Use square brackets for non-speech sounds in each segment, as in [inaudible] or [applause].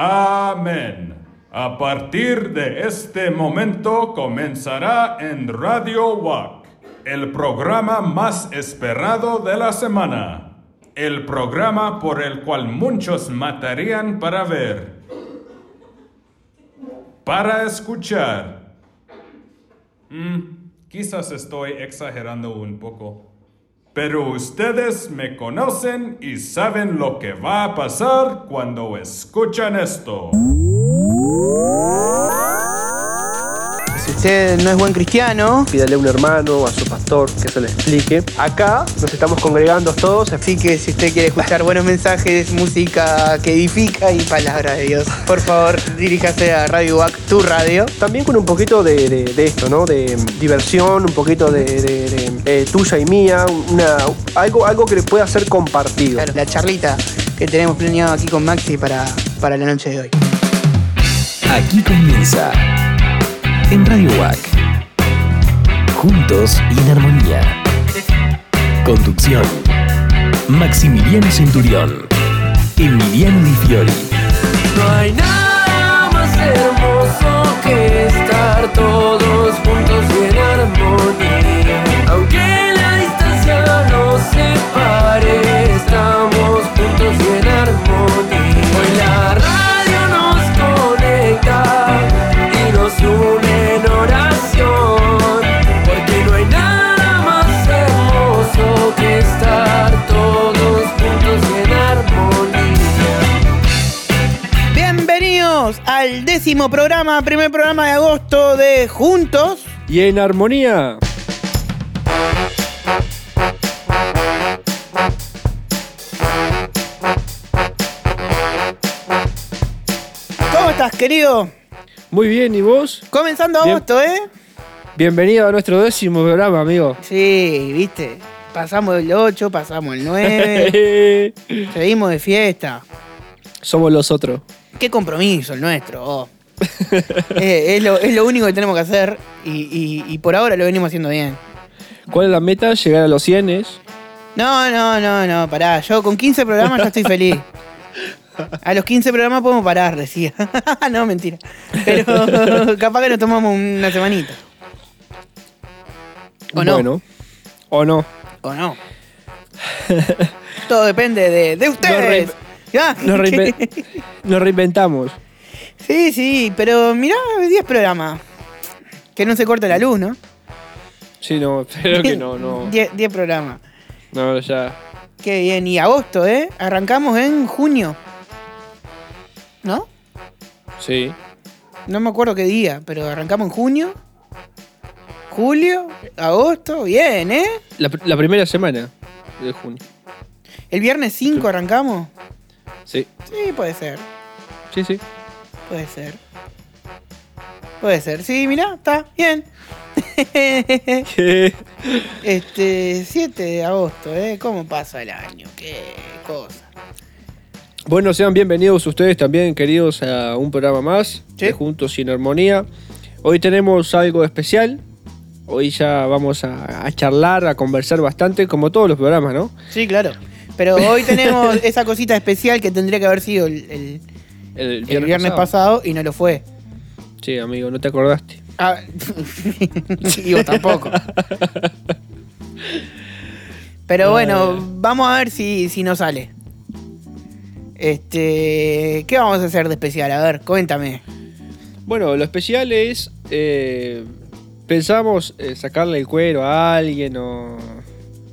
Amén. A partir de este momento comenzará en Radio WAC, el programa más esperado de la semana. El programa por el cual muchos matarían para ver. Para escuchar. Mm, quizás estoy exagerando un poco. Pero ustedes me conocen y saben lo que va a pasar cuando escuchan esto. Si usted no es buen cristiano, pídale a un hermano o a su pastor que se le explique. Acá nos estamos congregando todos. así que si usted quiere escuchar buenos mensajes, música que edifica y palabra de Dios, por favor diríjase a Radio WAC, tu radio. También con un poquito de, de- de esto, ¿no? De diversión, un poquito de, de- de, eh, tuya y mía, una, algo, algo que pueda ser compartido. Claro, la charlita que tenemos planeado aquí con Maxi para, para la noche de hoy. Aquí comienza en Radio WAC. Juntos y en armonía. Conducción. Maximiliano Centurión. Emiliano Di Fiori. No hay nada más hermoso que estar todos juntos y en armonía. Aunque la distancia nos separe, estamos juntos y en armonía. Al décimo programa, primer programa de agosto de Juntos. Y en armonía. ¿Cómo estás, querido? Muy bien, ¿y vos? Comenzando Bien. agosto, ¿eh? Bienvenido a nuestro décimo programa, amigo. Sí, viste. Pasamos el 8, pasamos el 9. [laughs] Seguimos de fiesta. Somos los otros. Qué compromiso el nuestro. oh. [laughs] Eh, es, lo, es lo único que tenemos que hacer y, y- y por ahora lo venimos haciendo bien. ¿Cuál es la meta? Llegar a los 100 No, no, no, no, pará. Yo con 15 programas ya estoy feliz. A los 15 programas podemos parar, decía. [laughs] no, mentira. Pero [laughs] capaz que nos tomamos una semanita. ¿O no? Bueno. ¿O no? ¿O no? Todo depende de, de ustedes. ¿Ya? [laughs] Nos, reinven- nos reinventamos. Sí, sí, pero mirá, 10 programas. Que no se corte la luz, ¿no? Sí, no, [laughs] espero que no, no. 10 10 programas. No, ya. Qué bien. Y agosto, ¿eh? Arrancamos en junio. ¿No? Sí. No me acuerdo qué día, pero arrancamos en junio. Julio, agosto, bien, ¿eh? La, la primera semana de junio. El viernes 5 arrancamos. Sí, Sí, puede ser, sí, sí. puede ser. Puede ser, sí, mirá, está, bien. [laughs] este, 7 de agosto, ¿eh? ¿Cómo pasa el año? Qué cosa. Bueno, sean bienvenidos ustedes también, queridos, a un programa más Sí. de Juntos y en Armonía. Hoy tenemos algo especial. Hoy ya vamos a, a charlar, a conversar bastante, como todos los programas, ¿no? Sí, claro. Pero hoy tenemos [laughs] esa cosita especial que tendría que haber sido el, el- El el viernes, pasado. y no lo fue. Sí, amigo, no te acordaste. Ah, [laughs] y vos tampoco. Pero bueno, vamos a ver si, si nos sale. Este, ¿qué vamos a hacer de especial? A ver, cuéntame. Bueno, lo especial es. eh, pensamos eh, sacarle el cuero a alguien o.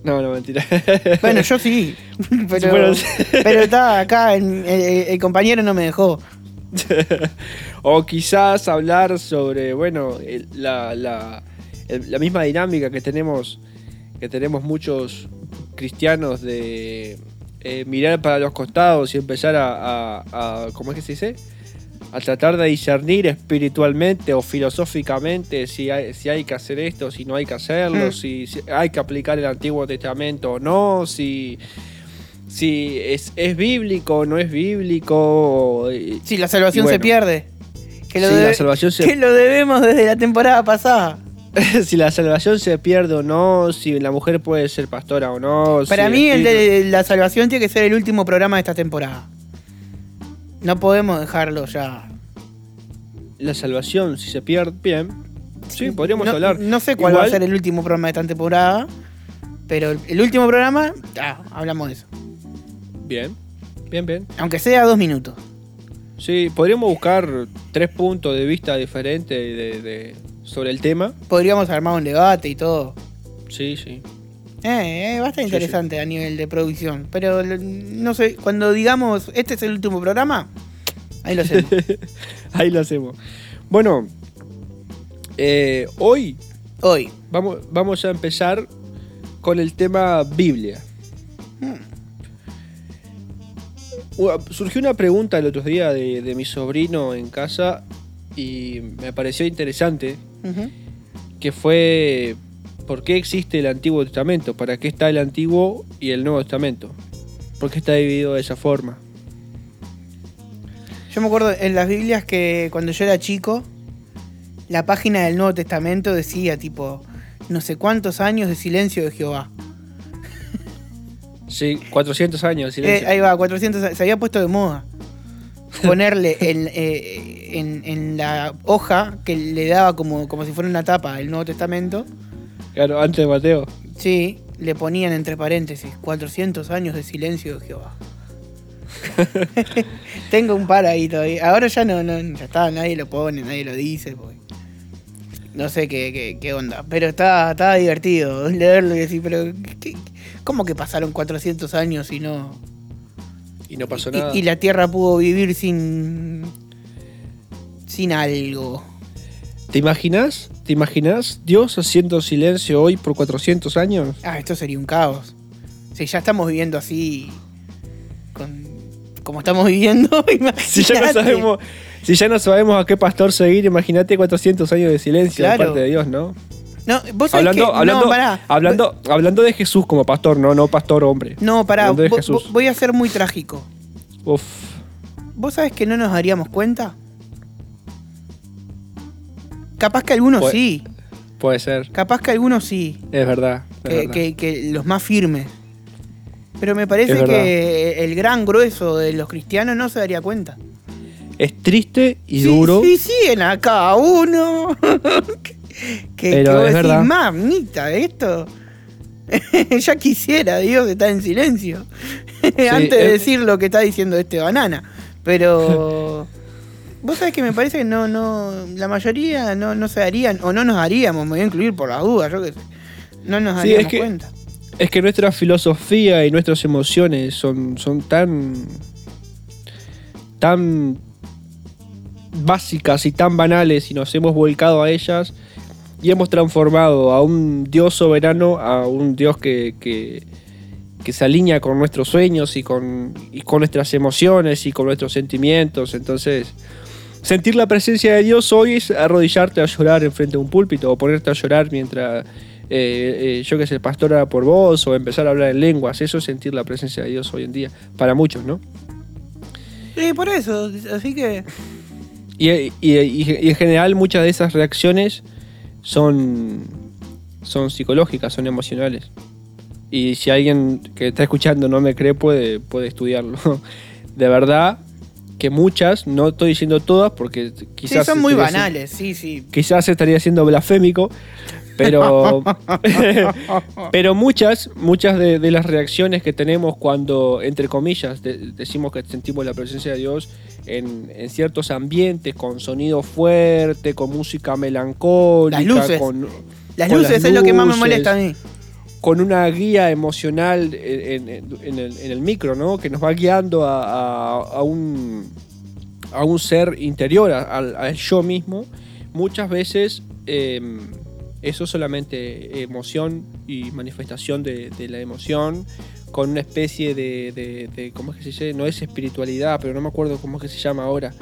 No, no, mentira. [laughs] Bueno, yo sí, [laughs] pero, Bueno, pero está acá, el, el- el compañero no me dejó. [laughs] o quizás hablar sobre, bueno, el- la, la- el- la misma dinámica que tenemos, que tenemos muchos cristianos de eh, mirar para los costados y empezar a, a- a- ¿cómo es que se dice? A tratar de discernir espiritualmente o filosóficamente si hay, si hay que hacer esto, si no hay que hacerlo, Mm. si, si hay que aplicar el Antiguo Testamento o no, si, si es, es bíblico o no es bíblico. y- Si la salvación se pierde. Que lo, Sí, la debe- salvación se- que lo debemos desde la temporada pasada. [laughs] si la salvación se pierde o no, si la mujer puede ser pastora o no. Para si mí el de la salvación tiene que ser el último programa de esta temporada. No podemos dejarlo ya. La salvación, si se pierde, bien. Sí, podríamos no, hablar. No sé cuál va a ser el último programa de esta temporada. Pero el, el último programa, ah, hablamos de eso. Bien, bien, bien. Aunque sea dos minutos. Sí, podríamos buscar tres puntos de vista diferentes de, de- sobre el tema. Podríamos armar un debate y todo. Sí, sí. Eh, eh, va a estar Sí, interesante a nivel de producción. Pero no sé, cuando digamos este es el último programa, ahí lo hacemos. [laughs] Ahí lo hacemos. Bueno, eh, hoy Hoy. vamos, vamos a empezar con el tema Biblia. Uh, Surgió una pregunta el otro día de, de mi sobrino en casa y me pareció interesante, que fue ¿por qué existe el Antiguo Testamento? ¿Para qué está el Antiguo y el Nuevo Testamento? ¿Por qué está dividido de esa forma? Yo me acuerdo en las Biblias que cuando yo era chico, la página del Nuevo Testamento decía tipo, no sé cuántos años de silencio de Jehová. [laughs] Sí, 400 años. Eh, silencio. ahí va, 400, a- se había puesto de moda. Ponerle [laughs] en, eh, en- en la hoja que le daba como, como si fuera una tapa el Nuevo Testamento, Claro, antes de Mateo. sí, le ponían entre paréntesis 400 años de silencio de Jehová. [laughs] Tengo un par ahí todavía. Ahora ya no, no, ya está, nadie lo pone, nadie lo dice. porque No sé qué, qué, qué onda. Pero estaba, estaba divertido [laughs] leerlo y decir, pero ¿qué- ¿cómo que pasaron 400 años y no... Y no pasó Y- nada. Y, la Tierra pudo vivir sin. sin algo. ¿Te imaginas? ¿Te imaginas Dios haciendo silencio hoy por 400 años? Ah, esto sería un caos. Si ya estamos viviendo así. Con, como estamos viviendo, [laughs] Si ya no sabemos, si ya no sabemos a qué pastor seguir, imagínate 400 años de silencio de parte de Dios, ¿no? No, vos sabés Hablando, que- hablando, no, pará. hablando, hablando de Jesús como pastor, no, no pastor hombre. No, pará. de Jesús. voy a ser muy trágico. Uf. ¿Vos sabés que no nos daríamos cuenta? Capaz que algunos sí. Puede ser, Capaz que algunos sí. es verdad. es que, verdad. que- que los más firmes. Pero me parece que el gran grueso de los cristianos no se daría cuenta. Es triste y Sí, duro. Sí, siguen acá uno. [laughs] que que Pero vos es decís, verdad. mamita, esto. [laughs] ya quisiera Dios estar en silencio. [laughs] Antes de es- decir lo que está diciendo este banana. Pero. Vos sabés que me parece que no, no. La mayoría no, no se darían, o no nos haríamos, me voy a incluir por las dudas, yo qué sé. No nos Sí, daríamos es que- cuenta. Es que nuestra filosofía y nuestras emociones son, son tan. tan básicas y tan banales y nos hemos volcado a ellas y hemos transformado a un Dios soberano a un Dios que, que, que se alinea con nuestros sueños y con, y con nuestras emociones y con nuestros sentimientos. Entonces, sentir la presencia de Dios hoy es arrodillarte a llorar enfrente de un púlpito o ponerte a llorar mientras, eh, eh, yo que sé, pastora por vos o empezar a hablar en lenguas. Eso es sentir la presencia de Dios hoy en día, para muchos, ¿no? Sí, por eso. Así que. Y, y- y- y en general muchas de esas reacciones son, son psicológicas, son emocionales. Y si alguien que está escuchando no me cree, puede, puede estudiarlo. [laughs] De verdad que muchas, no estoy diciendo todas, porque Sí, quizás... son muy banales, sí, sí. quizás estaría siendo blasfémico, pero, [laughs] pero muchas, muchas de, de las reacciones que tenemos cuando, entre comillas, de- decimos que sentimos la presencia de Dios en, en ciertos ambientes, con sonido fuerte, con música melancólica, Las luces. con, Las con luces es lo que más me luces, molesta a mí. Con una guía emocional en, en- en el, en el micro, ¿no? Que nos va guiando a, a- a un, a un ser interior, al, al yo mismo. Muchas veces eh, eso es solamente emoción y manifestación de, de la emoción con una especie de, de- de- ¿cómo es que se dice? No es espiritualidad, pero no me acuerdo cómo es que se llama ahora.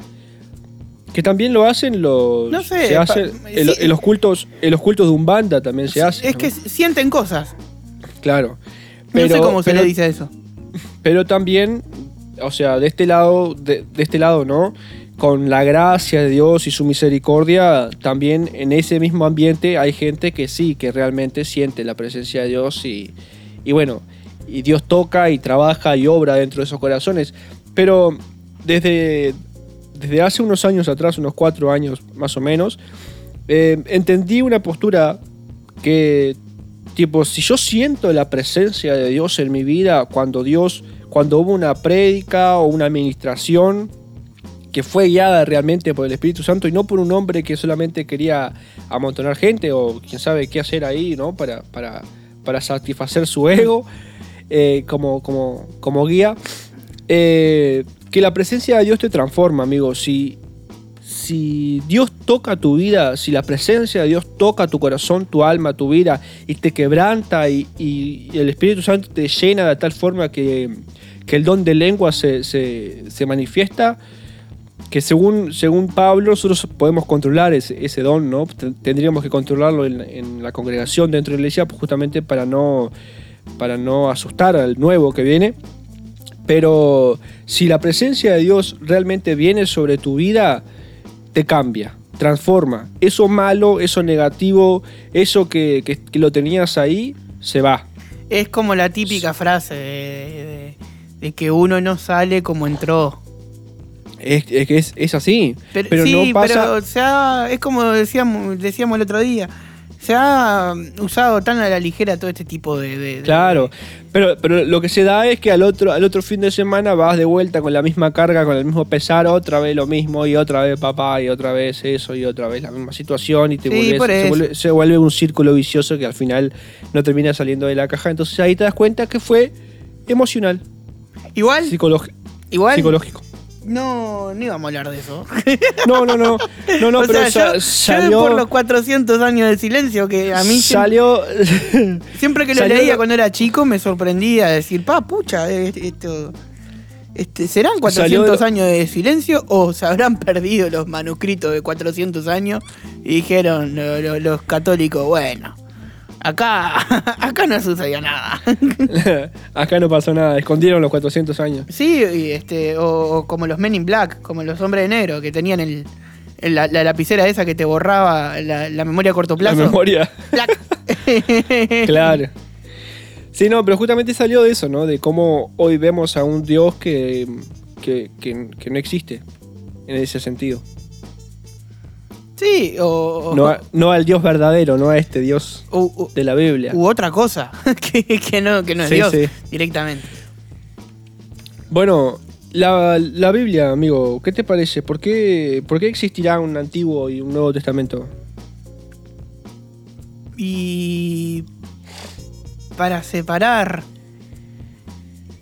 Que también lo hacen los... No sé, se hace- pa- en, sí. en los cultos, en los cultos de Umbanda también se hace. es ¿no? que sienten cosas. Claro. no sé cómo se pero- le dice eso. Pero también, o sea, de este lado, de, de este lado, ¿no? Con la gracia de Dios y su misericordia, también en ese mismo ambiente hay gente que sí, que realmente siente la presencia de Dios y, y bueno, y Dios toca y trabaja y obra dentro de esos corazones. Pero desde, desde hace unos años atrás, unos cuatro años más o menos, eh, entendí una postura que, tipo, si yo siento la presencia de Dios en mi vida, cuando Dios, cuando hubo una prédica o una administración que fue guiada realmente por el Espíritu Santo y no por un hombre que solamente quería amontonar gente o quién sabe qué hacer ahí, ¿no? Para, para, para satisfacer su ego eh, como, como, como guía. Eh, que la presencia de Dios te transforma, amigo. Si, si Dios toca tu vida, si la presencia de Dios toca tu corazón, tu alma, tu vida, y te quebranta y, el Espíritu Santo te llena de tal forma que, que el don de lengua se, se- se manifiesta, que según, según Pablo nosotros podemos controlar ese, ese don, ¿no? Ten- Tendríamos que controlarlo en, en la congregación dentro de la iglesia pues, justamente para no, para no asustar al nuevo que viene. Pero si la presencia de Dios realmente viene sobre tu vida, te cambia, transforma. Eso malo, eso negativo, eso que, que- que lo tenías ahí, se va. Es como la típica frase de, de- de que uno no sale como entró. Es, es, que es, es así. Pero, Pero, sí, no pasa. pero se ha- es como decíamos, decíamos el otro día. Se ha usado tan a la ligera todo este tipo de. de- de- Claro, pero, pero lo que se da es que al otro, al otro fin de semana vas de vuelta con la misma carga, con el mismo pesar, otra vez lo mismo, y otra vez papá, y otra vez eso, y otra vez la misma situación, y te Sí, volvés- se, vuelve, se vuelve un círculo vicioso que al final no termina saliendo de la caja. Entonces ahí te das cuenta que fue emocional, Igual, igual. psicológico. No, no íbamos a hablar de eso. [laughs] No, no, no, no, no, o pero sea, sa- yo, yo salió, por los 400 años de silencio que a mí salió, [laughs] siempre que lo salió leía cuando era chico me sorprendía decir, pa, pucha, eh, esto... Este, ¿Serán 400 Salió lo- años de silencio o se habrán perdido los manuscritos de 400 años y dijeron lo- lo- los católicos, bueno, acá, [laughs] acá no sucedió nada? [laughs] acá no pasó nada, escondieron los 400 años. sí, y este, o, o como los Men in Black, como los hombres de negro que tenían el, el- la, la lapicera esa que te borraba la, la memoria a corto plazo. La memoria. [laughs] Claro. Sí, no, pero justamente salió de eso, ¿no? De cómo hoy vemos a un Dios que, que, que- que no existe en ese sentido. Sí, o, No, a- no al Dios verdadero, no a este Dios u- u- de la Biblia. u otra cosa [laughs] que, que no, que no es Sí, Dios sí. directamente. Bueno, la, la Biblia, amigo, ¿qué te parece? ¿Por qué, ¿Por qué existirá un Antiguo y un Nuevo Testamento? Y para separar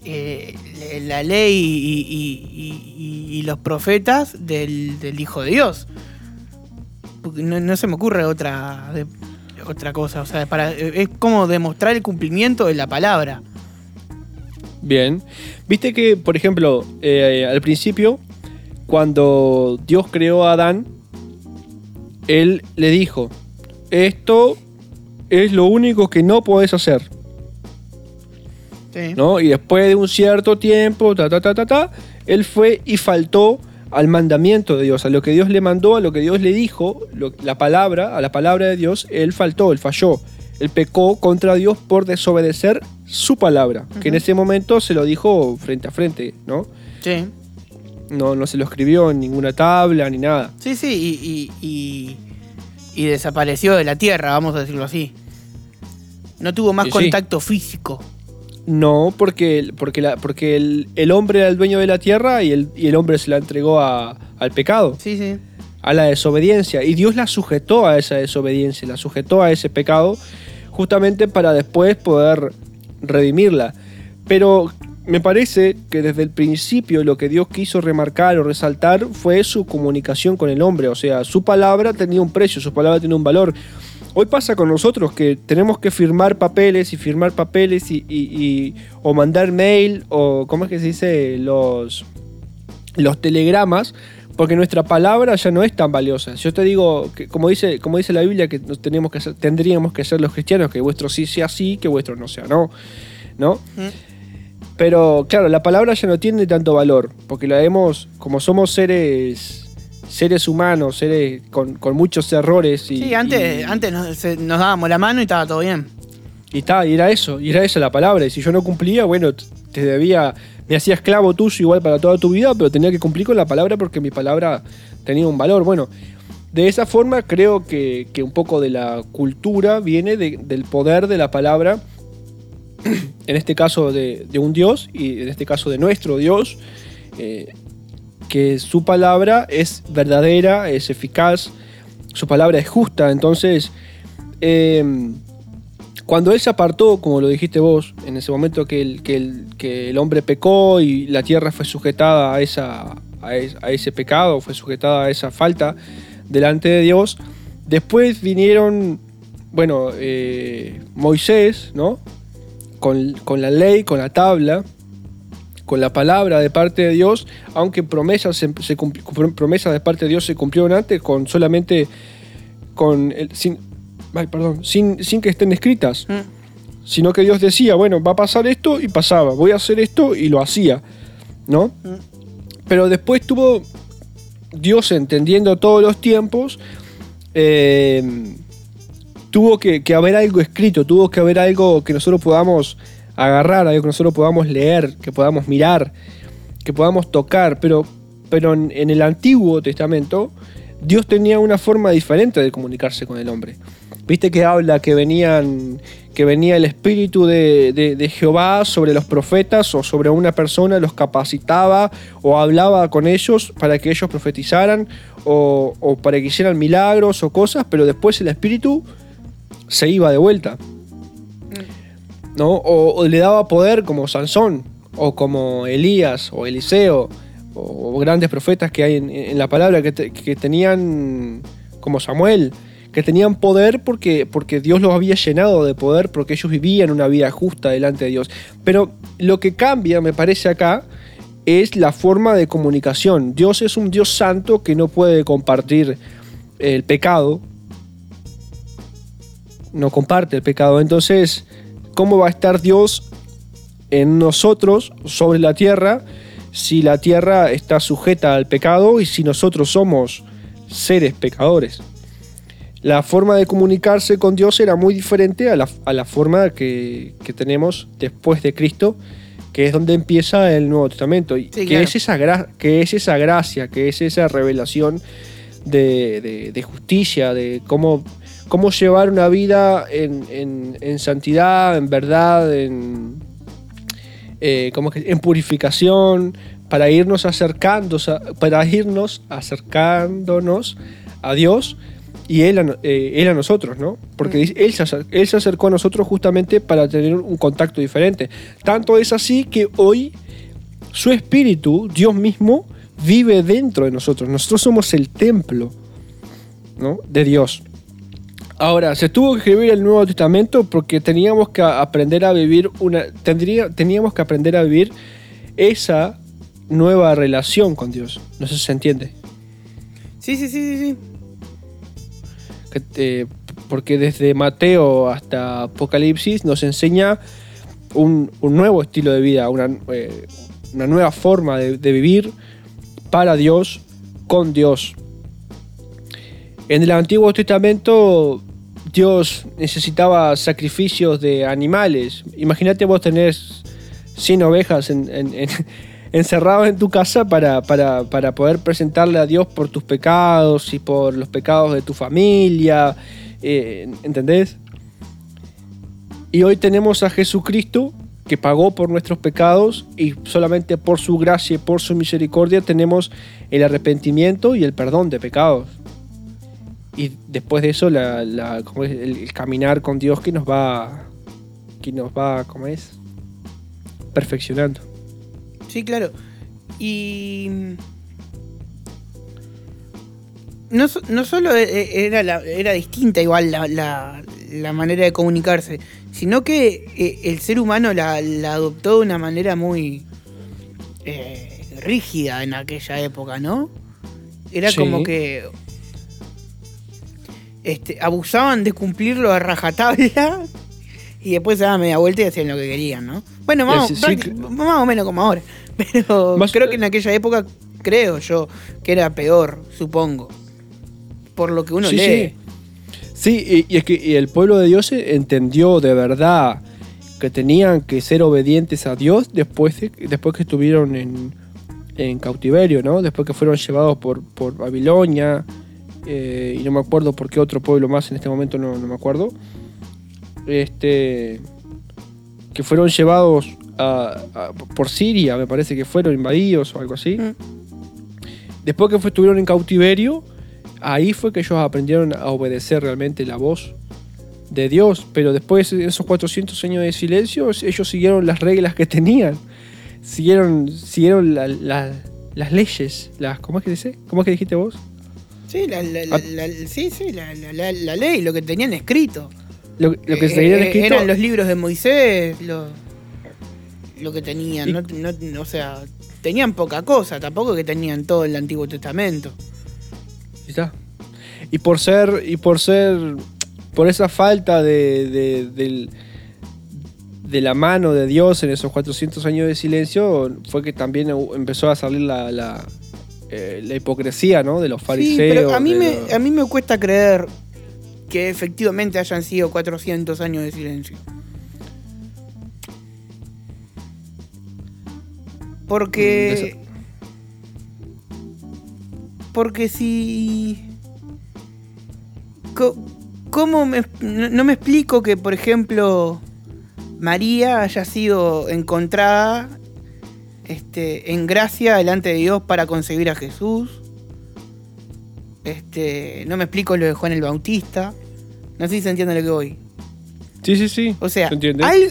eh, la ley y, y- y- y- y los profetas del, del Hijo de Dios. No, no se me ocurre otra, de- otra cosa. O sea, para, es como demostrar el cumplimiento de la palabra. Bien. Viste que, por ejemplo, eh, al principio, cuando Dios creó a Adán, Él le dijo, esto es lo único que no podés hacer. Sí. ¿no? Y después de un cierto tiempo, ta, ta, ta, ta, ta, él fue y faltó al mandamiento de Dios, a lo que Dios le mandó, a lo que Dios le dijo, lo- la palabra, a la palabra de Dios, él faltó, él falló. Él pecó contra Dios por desobedecer su palabra, que en ese momento se lo dijo frente a frente, ¿no? Sí. No, no se lo escribió en ninguna tabla ni nada. Sí, sí, y, y- y- y desapareció de la tierra, vamos a decirlo así. No tuvo más Y sí. contacto físico. No, porque, porque, la, porque el, el hombre era el dueño de la tierra y el, y el hombre se la entregó a- al pecado. Sí, sí. a la desobediencia. Y Dios la sujetó a esa desobediencia, la sujetó a ese pecado, justamente para después poder redimirla. Pero me parece que desde el principio lo que Dios quiso remarcar o resaltar fue su comunicación con el hombre. O sea, su palabra tenía un precio, su palabra tenía un valor. Hoy pasa con nosotros que tenemos que firmar papeles y firmar papeles y, y- y- o mandar mail o, ¿cómo es que se dice? Los, los telegramas, porque nuestra palabra ya no es tan valiosa. Si yo te digo, que, como, dice, como dice la Biblia, que nos tenemos que hacer- tendríamos que ser los cristianos, que vuestro sí sea sí, que vuestro no sea no. ¿No? Pero claro, la palabra ya no tiene tanto valor, porque la hemos, como somos seres seres humanos, seres con, con muchos errores y, Sí, antes, y- antes nos, se- nos dábamos la mano y estaba todo bien. y, ta, y era eso, y era esa la palabra. Y si yo no cumplía, bueno, te debía, me hacía esclavo tuyo igual para toda tu vida, pero tenía que cumplir con la palabra porque mi palabra tenía un valor. Bueno, de esa forma creo que, que un poco de la cultura viene de- del poder de la palabra, [clears throat] en este caso de, de un Dios y en este caso de nuestro Dios, eh, que su palabra es verdadera, es eficaz, su palabra es justa. Entonces, eh, cuando él se apartó, como lo dijiste vos, en ese momento que el, que el, que el hombre pecó y la tierra fue sujetada a, esa, a, es- a ese pecado, fue sujetada a esa falta delante de Dios, después vinieron, bueno, eh, Moisés, ¿no? Con, con la ley, con la tabla, con la palabra de parte de Dios, aunque promesas, se, se cumpli- promesas de parte de Dios se cumplieron antes con solamente con el, sin, ay, perdón, sin, sin que estén escritas, Mm. sino que Dios decía, bueno, va a pasar esto y pasaba, voy a hacer esto y lo hacía, ¿no? Pero después tuvo Dios entendiendo todos los tiempos, eh, tuvo que, que haber algo escrito, tuvo que haber algo que nosotros podamos agarrar, algo que nosotros podamos leer, que podamos mirar, que podamos tocar, pero, pero en, el Antiguo Testamento Dios tenía una forma diferente de comunicarse con el hombre. Viste que habla que venían que venía el espíritu de, de- de Jehová sobre los profetas o sobre una persona, los capacitaba o hablaba con ellos para que ellos profetizaran o, o para que hicieran milagros o cosas, pero después el espíritu se iba de vuelta. ¿No? O, le daba poder como Sansón, o como Elías, o Eliseo, o, grandes profetas que hay en, la palabra que, que tenían, como Samuel, que tenían poder porque, porque Dios los había llenado de poder, porque ellos vivían una vida justa delante de Dios. Pero lo que cambia, me parece acá, es la forma de comunicación. Dios es un Dios santo que no puede compartir el pecado, no comparte el pecado. Entonces, ¿cómo va a estar Dios en nosotros sobre la tierra si la tierra está sujeta al pecado y si nosotros somos seres pecadores? La forma de comunicarse con Dios era muy diferente a la, a la forma que, que tenemos después de Cristo, que es donde empieza el Nuevo Testamento. Y Sí, que, claro. es esa que es esa gracia, que es esa revelación de, de- de justicia, de cómo, cómo llevar una vida en, en- en santidad, en verdad, en, eh, ¿cómo que- en purificación, para irnos acercando, para irnos acercándonos a Dios y Él a, eh, él a nosotros, ¿no? Porque dice, él, se él se acercó a nosotros justamente para tener un contacto diferente. Tanto es así que hoy su espíritu, Dios mismo, vive dentro de nosotros. Nosotros somos el templo ¿no? de Dios. Ahora, se tuvo que escribir el Nuevo Testamento porque teníamos que aprender a vivir una. Tendría, teníamos que aprender a vivir esa nueva relación con Dios. No sé si se entiende. Sí, sí, sí, sí, sí. Eh, porque desde Mateo hasta Apocalipsis nos enseña un, un nuevo estilo de vida, una, eh, una nueva forma de, de vivir para Dios, con Dios. En el Antiguo Testamento Dios necesitaba sacrificios de animales. Imagínate vos tenés 100 ovejas en- en- en- [laughs] encerradas en tu casa para, para- para poder presentarle a Dios por tus pecados y por los pecados de tu familia. eh, ¿Entendés? Y hoy tenemos a Jesucristo que pagó por nuestros pecados y solamente por su gracia y por su misericordia tenemos el arrepentimiento y el perdón de pecados. Y después de eso la, la- ¿cómo es? el, el caminar con Dios que nos va, que nos va, ¿cómo es? Perfeccionando. Sí, claro. Y. No, no solo e- e- era, la- era distinta igual la, la- la manera de comunicarse, sino que eh, el ser humano la, la adoptó de una manera muy eh, rígida en aquella época, ¿no? Era Sí. como que este, abusaban de cumplirlo a rajatabla y después se daban media vuelta y hacían lo que querían, ¿no? Bueno, más, Sí, sí, más o menos como ahora. [laughs] Pero Más- creo que en aquella época, creo yo, que era peor, supongo. Por lo que uno Sí, lee. sí. Sí, y, y es que y el pueblo de Dios entendió de verdad que tenían que ser obedientes a Dios después, de- después que estuvieron en, en cautiverio, ¿no? Después que fueron llevados por, por Babilonia eh, y no me acuerdo por qué otro pueblo más en este momento no, no me acuerdo. Este, que fueron llevados a- a- por Siria, me parece que fueron invadidos o algo así. Mm. Después que fue- estuvieron en cautiverio, ahí fue que ellos aprendieron a obedecer realmente la voz de Dios. Pero después de esos 400 años de silencio, ellos siguieron las reglas que tenían. Siguieron, siguieron la- la- las leyes. Las, ¿Cómo es que dice? ¿Cómo es que dijiste vos? Sí, la, la- la- Ah. la- sí, sí, la, ley, lo que tenían escrito. Lo, lo que Eh, se tenían eh, escrito. Eran los libros de Moisés, lo, lo que tenían. Y- no- no- o sea, tenían poca cosa, tampoco que tenían todo el Antiguo Testamento. Está. Y por ser, y por ser, por esa falta de, de, de la mano de Dios en esos 400 años de silencio, fue que también empezó a salir la, la, eh, la hipocresía, ¿no? De los Sí, fariseos. pero a mí, me, los- a mí me cuesta creer que efectivamente hayan sido 400 años de silencio. Porque... Porque si... ¿Cómo me, no me explico que, por ejemplo, María haya sido encontrada este, en gracia delante de Dios para concebir a Jesús? Este, no me explico lo de Juan el Bautista. No sé si se entiende lo que voy. Sí, sí, sí. O sea,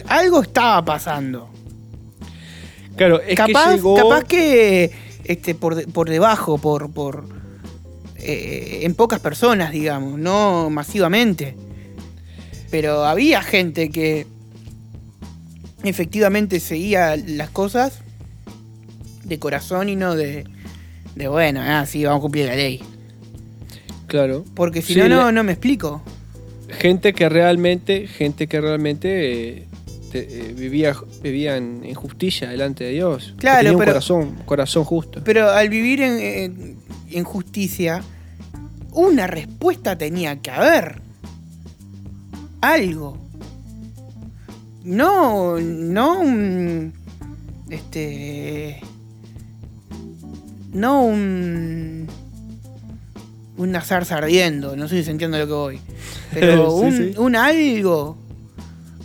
algo estaba pasando. claro, es capaz, que llegó... capaz que este, por, por debajo, por, por eh, en pocas personas, digamos, no masivamente. Pero había gente que efectivamente seguía las cosas de corazón y no de, de bueno, ah, sí, vamos a cumplir la ley. Claro. Porque si Sí, no, no, no me explico. gente que realmente, gente que realmente eh, te- eh, vivía, vivía en, en justicia delante de Dios. Claro, tenía un pero- corazón, corazón justo. Pero al vivir en, en- en justicia, una respuesta tenía que haber. Algo. No, no. Este. No un. Una zarza ardiendo, no sé si se entiende lo que voy. Pero [laughs] Sí, un, sí. un algo.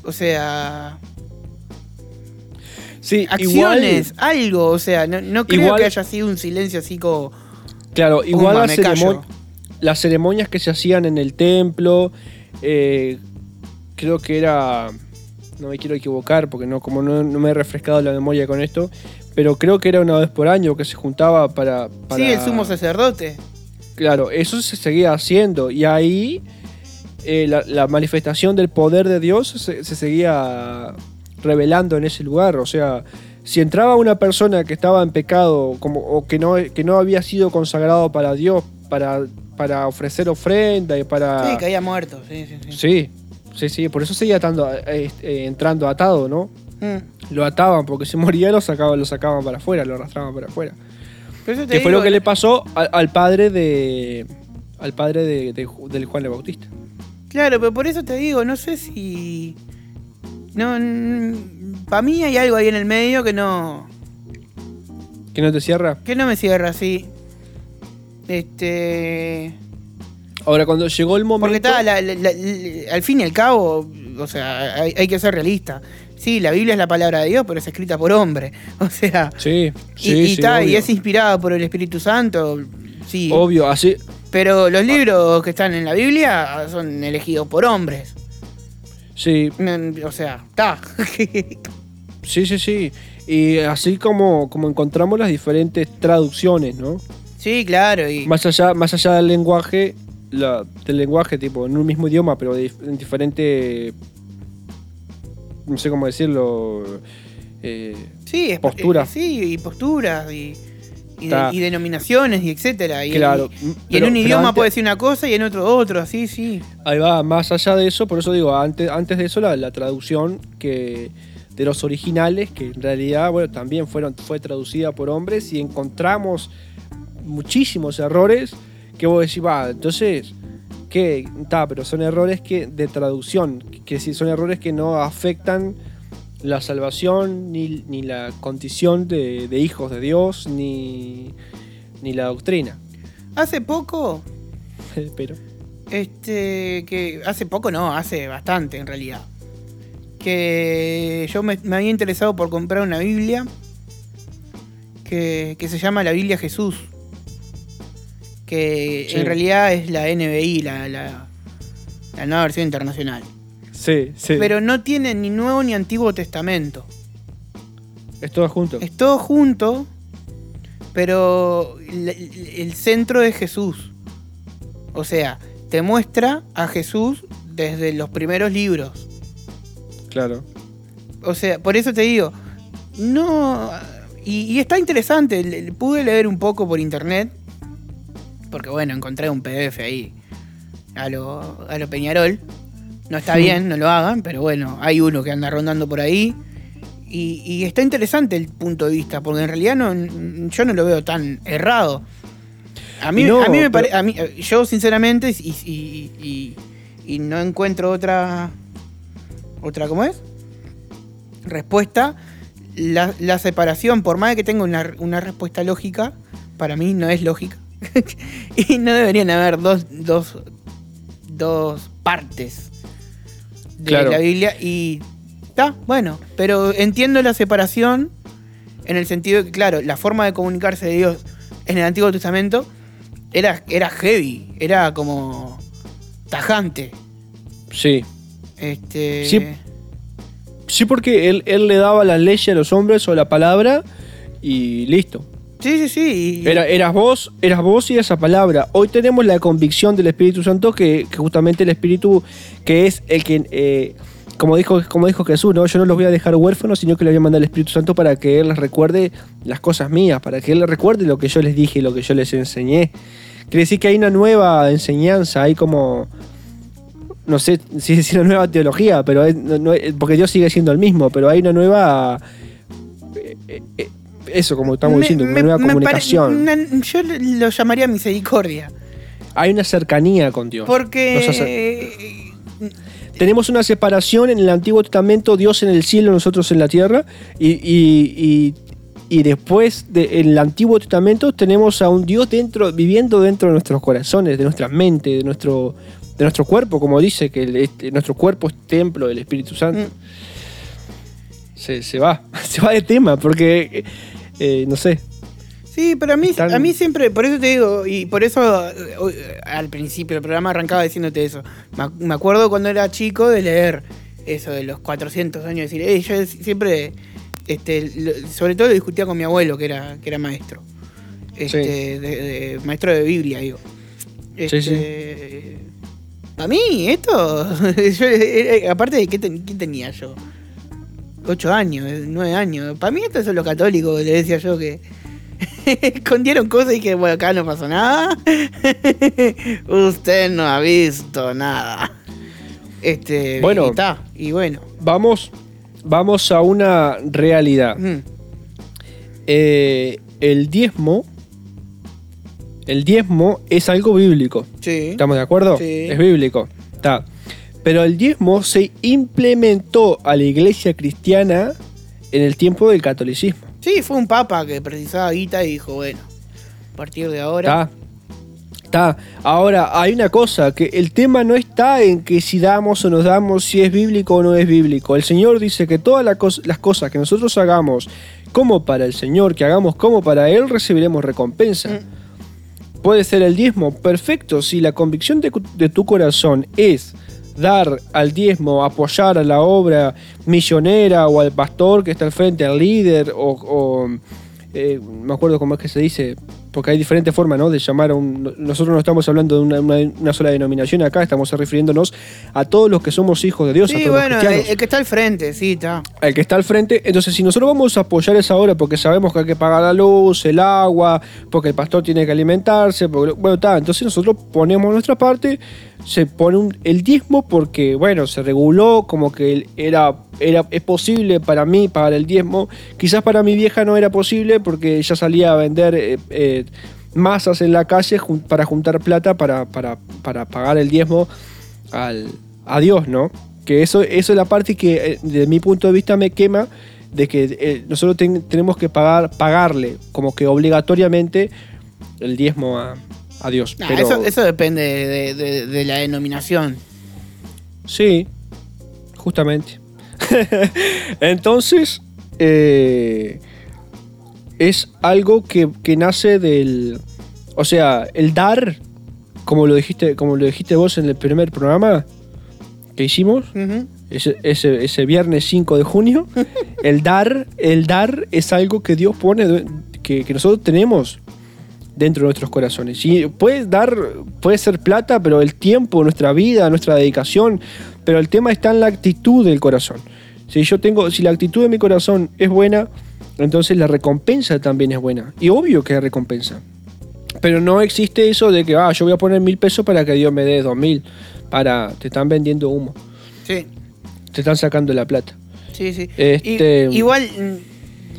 O sea, Sí, acciones, algo. O sea, no, no creo igual- que haya sido un silencio así como. Claro, igual las ceremonias que se hacían en el templo, eh, creo que era, no me quiero equivocar porque no, como no, no me he refrescado la memoria con esto, pero creo que era una vez por año que se juntaba para... para Sí, el sumo sacerdote. Claro, eso se seguía haciendo y ahí eh, la, la manifestación del poder de Dios se, se seguía revelando en ese lugar. O sea, si entraba una persona que estaba en pecado como, o que no, que no había sido consagrado para Dios, para, para ofrecer ofrenda y para... Sí, caía muerto. Sí, sí, sí. Sí, sí, sí, por eso seguía atando- eh, eh, entrando atado, ¿no? Mm. Lo ataban porque se moría, lo sacaban, lo sacaban para afuera, lo arrastraban para afuera. Pero eso te Que fue lo que le pasó al, al padre de. al padre de, de del Juan el Bautista. Claro, pero por eso te digo, no sé si. No. Para mí hay algo ahí en el medio que no. ¿Que no te cierra? que no me cierra así. Este. Ahora, cuando llegó el momento. Porque está, la- la- la- al fin y al cabo, o sea, hay, hay que ser realista. Sí, la Biblia es la palabra de Dios, pero es escrita por hombre. [laughs] O sea, Sí, y, sí, y sí, y es inspirada por el Espíritu Santo. Sí, Obvio, así. pero los libros que están en la Biblia son elegidos por hombres. Sí, No, O sea, está. [laughs] sí, sí, sí. Y así como, como encontramos las diferentes traducciones, ¿no? sí, claro. Y, Más allá, más allá del lenguaje, la- del lenguaje, tipo, en un mismo idioma, pero de en diferente. No sé cómo decirlo. eh, sí, es- postura. eh, sí, y posturas y, y, de- Está. y denominaciones y etcétera. Y, claro. y- pero- en un pero idioma antes- puede decir una cosa y en otro otro, sí, sí. Ahí va, más allá de eso, por eso digo, antes, antes de eso la, la traducción que de los originales, que en realidad, bueno, también fueron, fue traducida por hombres y encontramos muchísimos errores que vos decís, va, entonces, ¿qué? Está, pero son errores que de traducción, que sí, son errores que no afectan la salvación, ni, ni la condición de, de hijos de Dios, ni, ni la doctrina. Hace poco, [laughs] Pero, este, que hace poco no, hace bastante en realidad. Que yo me, me había interesado por comprar una Biblia que, que se llama la Biblia Jesús. Que Sí. en realidad es la NBI, la, la, la nueva versión internacional. sí, sí. Pero no tiene ni Nuevo ni Antiguo Testamento. es todo junto. Es todo junto, pero el, centro es Jesús. O sea, te muestra a Jesús desde los primeros libros. Claro. O sea, por eso te digo, no... Y, y está interesante, pude leer un poco por internet, porque bueno, encontré un PDF ahí a lo, a lo Peñarol. No está Sí. bien, no lo hagan, pero bueno, hay uno que anda rondando por ahí. Y, y está interesante el punto de vista, porque en realidad no, yo no lo veo tan errado. A mí, no, a mí me pero- parece, yo sinceramente, y, y- y- y no encuentro otra, otra, ¿cómo es? Respuesta, la, la separación, por más de que tenga una, una respuesta lógica, para mí no es lógica. [laughs] y no deberían haber dos, dos, dos partes de Claro. la Biblia y está, bueno, pero entiendo la separación en el sentido de que, claro, la forma de comunicarse de Dios en el Antiguo Testamento era, era heavy, era como tajante. Sí. Este, Sí. Sí, porque él, él le daba la ley a los hombres o la palabra y listo. Sí, sí, sí. Era, eras vos, eras vos y esa palabra. Hoy tenemos la convicción del Espíritu Santo que, justamente el Espíritu que es el que, eh, como dijo, como dijo Jesús, ¿no? yo no los voy a dejar huérfanos, sino que le voy a mandar el Espíritu Santo para que Él les recuerde las cosas mías, para que Él les recuerde lo que yo les dije lo que yo les enseñé. Quiere decir que hay una nueva enseñanza, hay como, no sé si es una nueva teología, pero porque Dios sigue siendo el mismo, pero hay una nueva... eh, eh, eso, como estamos me- diciendo, una me- nueva me comunicación. una- yo lo llamaría misericordia. Hay una cercanía con Dios. Hace- Porque. tenemos una separación en el Antiguo Testamento, Dios en el cielo, nosotros en la tierra, y, y- y- y después de- en el Antiguo Testamento tenemos a un Dios dentro, viviendo dentro de nuestros corazones, de nuestra mente, de nuestro, de nuestro cuerpo, como dice que el- este- nuestro cuerpo es templo del Espíritu Santo. Mm. Se, se va, [laughs] se va de tema, porque, eh, no sé, Sí, pero a mí, Tan- a mí siempre, por eso te digo, y por eso eh, eh, al principio del programa arrancaba diciéndote eso. Me, ac- me acuerdo cuando era chico de leer eso de los 400 años, decir, "Ey, yo siempre, este, sobre todo lo discutía con mi abuelo, que era, que era maestro. Este, Sí. de- de- maestro de Biblia, digo. Sí, sí. Este, A mí, esto, [laughs] yo, eh, aparte de qué, ten- qué tenía yo, ocho años, eh, nueve años. Para mí esto son los católicos, le decía yo que [laughs] escondieron cosas y que bueno, acá no pasó nada. [laughs] Usted no ha visto nada. Este, Bueno. y está, y bueno. vamos, vamos a una realidad. mm, Eh, el diezmo, el diezmo es algo bíblico. sí. ¿Estamos de acuerdo? Sí. Es bíblico. Está. Pero el diezmo se implementó a la iglesia cristiana en el tiempo del catolicismo. Sí, fue un papa que precisaba guita y dijo, bueno, a partir de ahora. Está. Está. Ahora, hay una cosa, que el tema no está en que si damos o nos damos, si es bíblico o no es bíblico. El Señor dice que todas las cos- las cosas que nosotros hagamos como para el Señor, que hagamos como para Él, recibiremos recompensa. Mm. Puede ser el diezmo, perfecto, si la convicción de tu corazón es dar al diezmo, apoyar a la obra misionera o al pastor que está al frente, al líder, o, o, eh, me acuerdo cómo es que se dice, porque hay diferentes formas ¿no? de llamar a un... Nosotros no estamos hablando de una, una- una sola denominación acá, estamos refiriéndonos a todos los que somos hijos de Dios, a Sí, todos los bueno, el, cristianos el que está al frente, sí, está. al que está al frente. Entonces, si nosotros vamos a apoyar esa obra porque sabemos que hay que pagar la luz, el agua, porque el pastor tiene que alimentarse, porque, bueno, está, entonces nosotros ponemos nuestra parte, se pone un- el diezmo porque, bueno, se reguló como que era, era, es posible para mí pagar el diezmo. Quizás para mi vieja no era posible porque ella salía a vender eh, eh, masas en la calle para juntar plata para, para, para pagar el diezmo al, a Dios, ¿no? Que eso, eso es la parte que, eh, desde mi punto de vista, me quema de que eh, nosotros ten- tenemos que pagar, pagarle como que obligatoriamente el diezmo a, a Dios. Nah, Pero- eso, eso depende de, de- de la denominación. Sí, justamente. [laughs] Entonces, eh, es algo que, que nace del. O sea, el dar, como lo dijiste, como lo dijiste vos en el primer programa que hicimos, ese, ese, ese viernes 5 de junio, [laughs] el dar, el dar es algo que Dios pone, que, que nosotros tenemos dentro de nuestros corazones. Y puedes dar, puede ser plata, pero el tiempo, nuestra vida, nuestra dedicación, pero el tema está en la actitud del corazón. Si yo tengo, si la actitud de mi corazón es buena, entonces la recompensa también es buena. Y obvio que hay recompensa. Pero no existe eso de que, ah, yo voy a poner mil pesos para que Dios me dé dos mil. Para, te están vendiendo humo. Sí, Te están sacando la plata. sí, sí. Este- Y- igual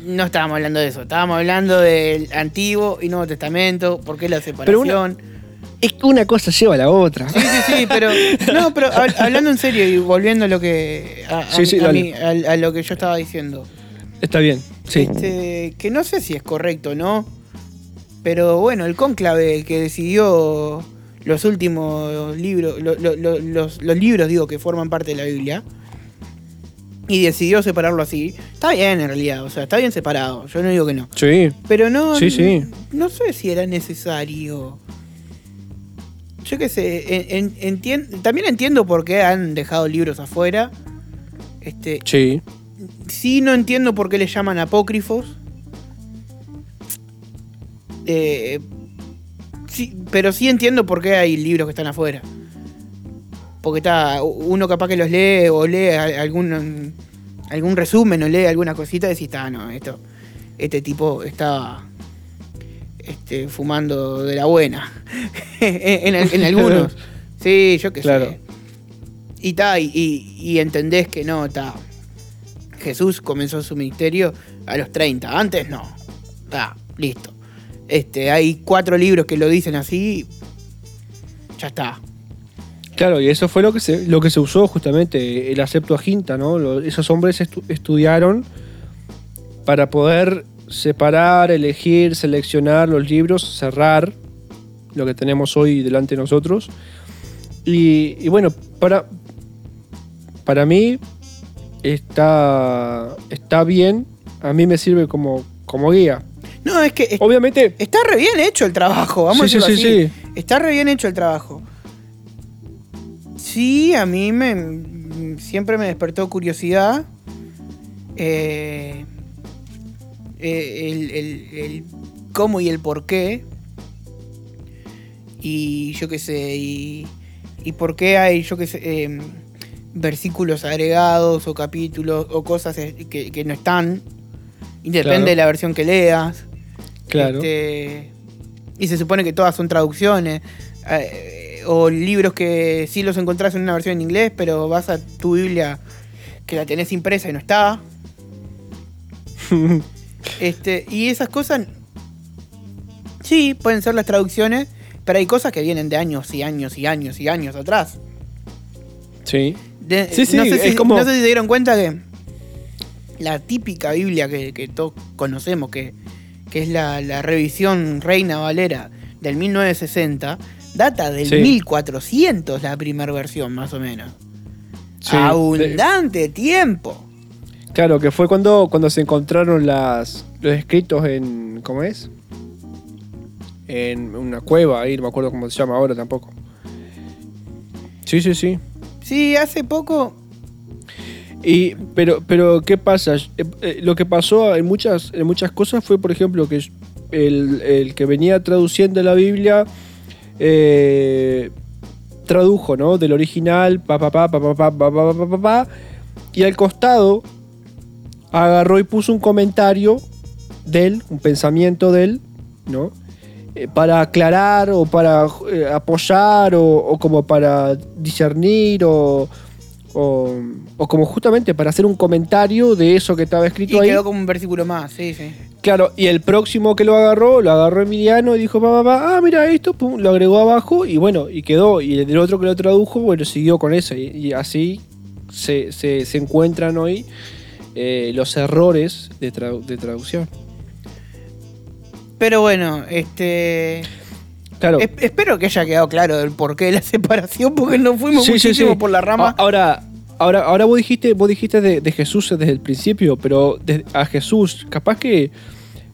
no estábamos hablando de eso. Estábamos hablando del Antiguo y Nuevo Testamento. ¿Por qué la Pero una- separación? Es que una cosa lleva a la otra. Sí, sí, sí, pero. No, pero [laughs] hab- hablando en serio y volviendo a lo que. A, a Sí, sí, mí- a mí- a- a lo que yo estaba diciendo. Está bien, sí. Este, que no sé si es correcto, ¿no? Pero bueno, el cónclave que decidió los últimos libros, lo- lo- lo- los, los libros, digo, que forman parte de la Biblia, y decidió separarlo así, está bien en realidad, o sea, está bien separado, yo no digo que no. Sí, Pero no, Sí, sí. no sé si era necesario. Yo qué sé, en- en- entien- también entiendo por qué han dejado libros afuera. Este, sí. Sí, no entiendo por qué le llaman apócrifos. Eh, sí, pero sí entiendo por qué hay libros que están afuera. Porque está, uno capaz que los lee o lee algún, algún resumen o lee alguna cosita y decís, está, no, esto, este tipo está este, fumando de la buena. [laughs] en, en- en algunos. [laughs] Sí, yo qué Claro. sé. Y, ta, y, y- y entendés que no, está. Jesús comenzó su ministerio a los 30. Antes no. Está, listo. Este, hay cuatro libros que lo dicen así. Ya está. Claro, y eso fue lo que se, lo que se usó justamente, el Septuaginta, ¿no? Lo- esos hombres estu- estudiaron para poder separar, elegir, seleccionar los libros, cerrar lo que tenemos hoy delante de nosotros. Y, y bueno, para, para mí está, está bien, a mí me sirve como, como guía. No, es que es- Obviamente, está re bien hecho el trabajo. Vamos Sí, a sí, decirlo sí, así. Está re bien hecho el trabajo. Sí, a mí me siempre me despertó curiosidad. eh, eh, el, el- el cómo y el por qué. Y yo qué sé, y, y por qué hay, yo qué sé, em, versículos agregados o capítulos o cosas que, que no están. Y depende Claro. de la versión que leas. claro. Este, y se supone que todas son traducciones. eh, o libros que sí los encontrás en una versión en inglés, pero vas a tu Biblia que la tenés impresa y no está. [laughs] Este, y esas cosas. Sí, pueden ser las traducciones, pero hay cosas que vienen de años y años y años y años atrás. sí. De- Sí, sí, no, sé si, es como- no sé si se dieron cuenta que la típica Biblia que, que todos conocemos, que, que es la, la revisión Reina Valera del 1960, data del Sí. 1400 la primera versión, más o menos. Sí, Abundante tiempo. Claro, que fue cuando, cuando se encontraron las, los escritos en. ¿Cómo es? En una cueva ahí, no me acuerdo cómo se llama ahora tampoco. Sí, sí, sí. Sí, hace poco. Y, pero, pero, ¿qué pasa? Eh, eh, lo que pasó en muchas, en muchas cosas fue, por ejemplo, que el, el que venía traduciendo la Biblia eh, tradujo, ¿no? Del original, pa, pa, pa, pa, pa, pa, pa, pa, pa, pa, pa, y al costado agarró y puso un comentario de él, un pensamiento de él, ¿no? Eh, para aclarar o para eh, apoyar o, o como para discernir o, o, o como justamente para hacer un comentario de eso que estaba Y escrito ahí. quedó como un versículo más, sí, sí. Claro, y el próximo que lo agarró, lo agarró Emiliano y dijo, pa, pa, pa, ah, mira esto, pum, lo agregó abajo y bueno, y quedó. Y el otro que lo tradujo, bueno, siguió con eso y, y así se, se- se encuentran hoy eh, los errores de, tradu- de traducción. Pero bueno, este. Claro. es- espero que haya quedado claro el porqué de la [laughs] separación, porque nos fuimos Sí, muchísimo sí. por la rama. Ahora, ahora, ahora vos dijiste, vos dijiste de, de Jesús desde el principio, pero de- a Jesús, capaz que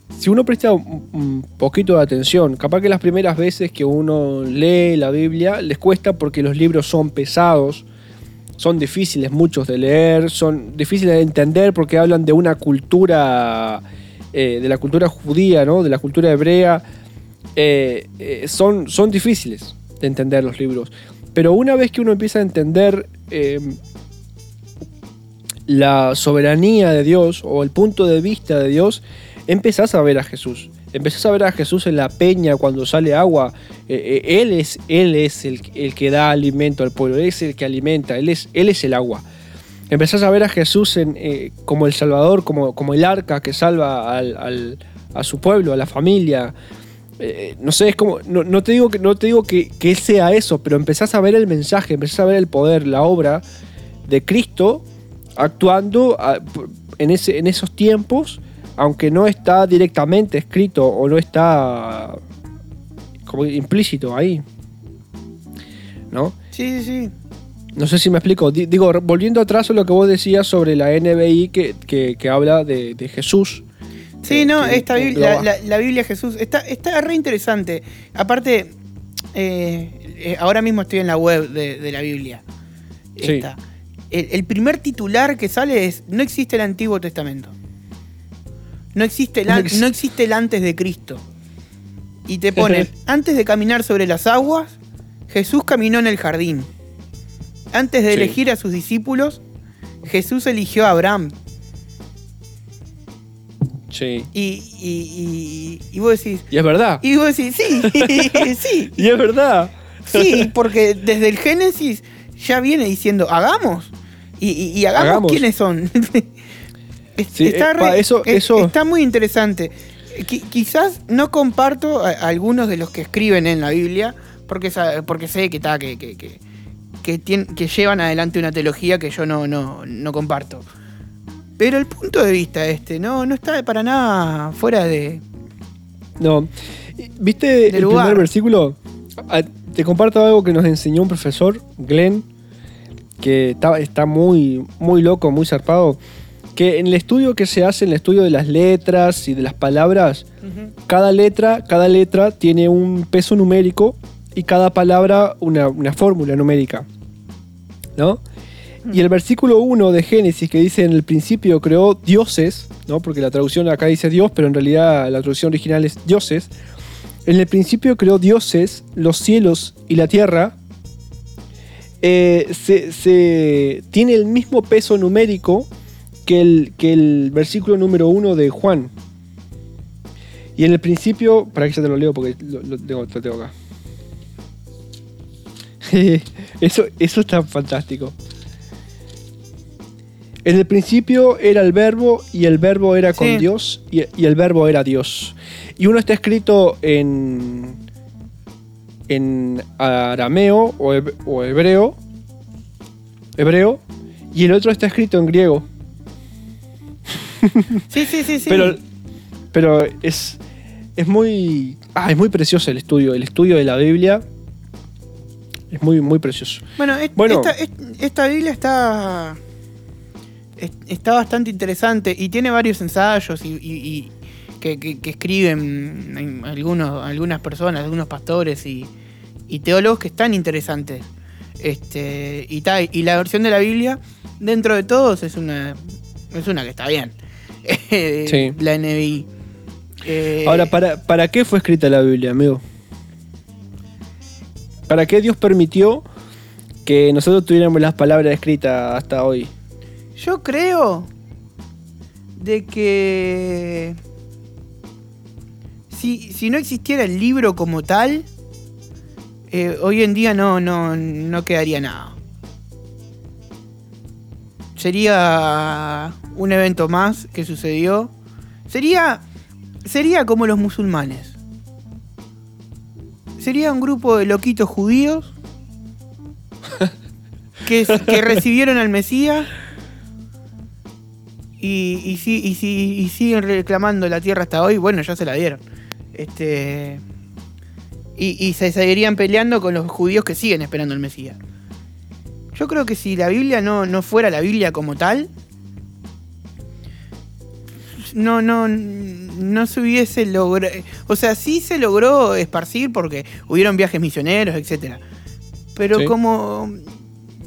si uno presta un, poquito de atención, capaz que las primeras veces que uno lee la Biblia les cuesta porque los libros son pesados, son difíciles muchos de leer, son difíciles de entender porque hablan de una cultura, eh, de la cultura judía, ¿no? de la cultura hebrea. Eh, eh, son, son difíciles de entender los libros. Pero una vez que uno empieza a entender la soberanía de Dios o el punto de vista de Dios, empezás a ver a Jesús. Empezás a ver a Jesús en la peña cuando sale agua. Eh, eh, él es, él es el, el que da alimento al pueblo, Él es el que alimenta, Él es, él es el agua. Empezás a ver a Jesús eh, como el Salvador, como, como el arca que salva al- al- a su pueblo, a la familia. No sé, es como. No, no te digo, que, no te digo que, que sea eso, pero empezás a ver el mensaje, empezás a ver el poder, la obra de Cristo actuando a- en, ese, en esos tiempos, aunque no está directamente escrito o no está como implícito ahí. ¿No? Sí, sí, sí. No sé si me explico. Di- Digo, volviendo atrás a lo que vos decías sobre la NBI que, que- que habla de, de Jesús. Sí, Eh, no, esta Biblia, la, Biblia Jesús está, está re interesante. Aparte, eh, eh, ahora mismo estoy en la web de, de la Biblia. Sí. El, el primer titular que sale es No existe el Antiguo Testamento. No existe el, No an- ex- no existe el antes de Cristo. Y te ponen, antes de caminar sobre las aguas, Jesús caminó en el jardín. Antes de Sí. elegir a sus discípulos, Jesús eligió a Abraham. Sí. Y, y, y, y vos decís, Y es verdad. y vos decís, sí, [laughs] sí, Y es verdad. sí, porque desde el Génesis ya viene diciendo, hagamos. Y, y- y hagamos, Hagamos. quiénes son. [laughs] Sí, está, eh, pa, eso- es- eso- está muy interesante. Qui- quizás no comparto a, a algunos de los que escriben en la Biblia, porque, sé que, está que, que, que, que tien- que llevan adelante una teología que yo no, no, no comparto. Pero el punto de vista este no, no está para nada fuera de, No. ¿Viste el lugar. primer versículo? Ah, Te comparto algo que nos enseñó un profesor, Glenn, que está, está muy, muy loco, muy zarpado. Que en el estudio que se hace, en el estudio de las letras y de las palabras, cada letra, cada letra tiene un peso numérico y cada palabra una, una fórmula numérica. ¿No? Y el versículo 1 de Génesis que dice en el principio creó dioses, ¿no? Porque la traducción acá dice Dios, pero en realidad la traducción original es dioses. En el principio creó dioses, los cielos y la tierra. Eh, se, se- tiene el mismo peso numérico que el, que el versículo número 1 de Juan. Y en el principio, para que ya te lo leo porque lo, lo tengo, lo tengo acá. [laughs] eso, eso está fantástico. En el principio era el verbo y el verbo era con Sí. Dios y, y el verbo era Dios. Y uno está escrito en, en arameo o hebreo, hebreo, y el otro está escrito en griego. [laughs] Sí, sí, sí, sí. Pero, pero es, es muy. Ah, es muy precioso el estudio. El estudio de la Biblia es muy, muy precioso. Bueno, es- Bueno. Esta, es- esta Biblia está. es- Está bastante interesante y tiene varios ensayos y, y- y que, que- que escriben en algunos, algunas personas, algunos pastores y, y teólogos que están interesantes. Este, y, ta- y la versión de la Biblia, dentro de todos, es una, es una que está bien. [laughs] Sí. La NBI. Eh, Ahora, ¿para, ¿para qué fue escrita la Biblia, amigo? ¿Para qué Dios permitió que nosotros tuviéramos las palabras escritas hasta hoy? Yo creo de que si, si no existiera el libro como tal, eh, hoy en día no, no, no quedaría nada. Sería un evento más que sucedió. Sería, sería como los musulmanes. Sería un grupo de loquitos judíos [laughs] que, que recibieron al Mesías y, y, si- y si- y siguen reclamando la tierra hasta hoy, bueno, ya se la dieron. Este, y, se seguirían peleando con los judíos que siguen esperando al Mesías. Yo creo que si la Biblia no, no fuera la Biblia como tal, no, no, no se hubiese logrado. O sea, sí se logró esparcir porque hubieron viajes misioneros, etcétera. Pero Sí. como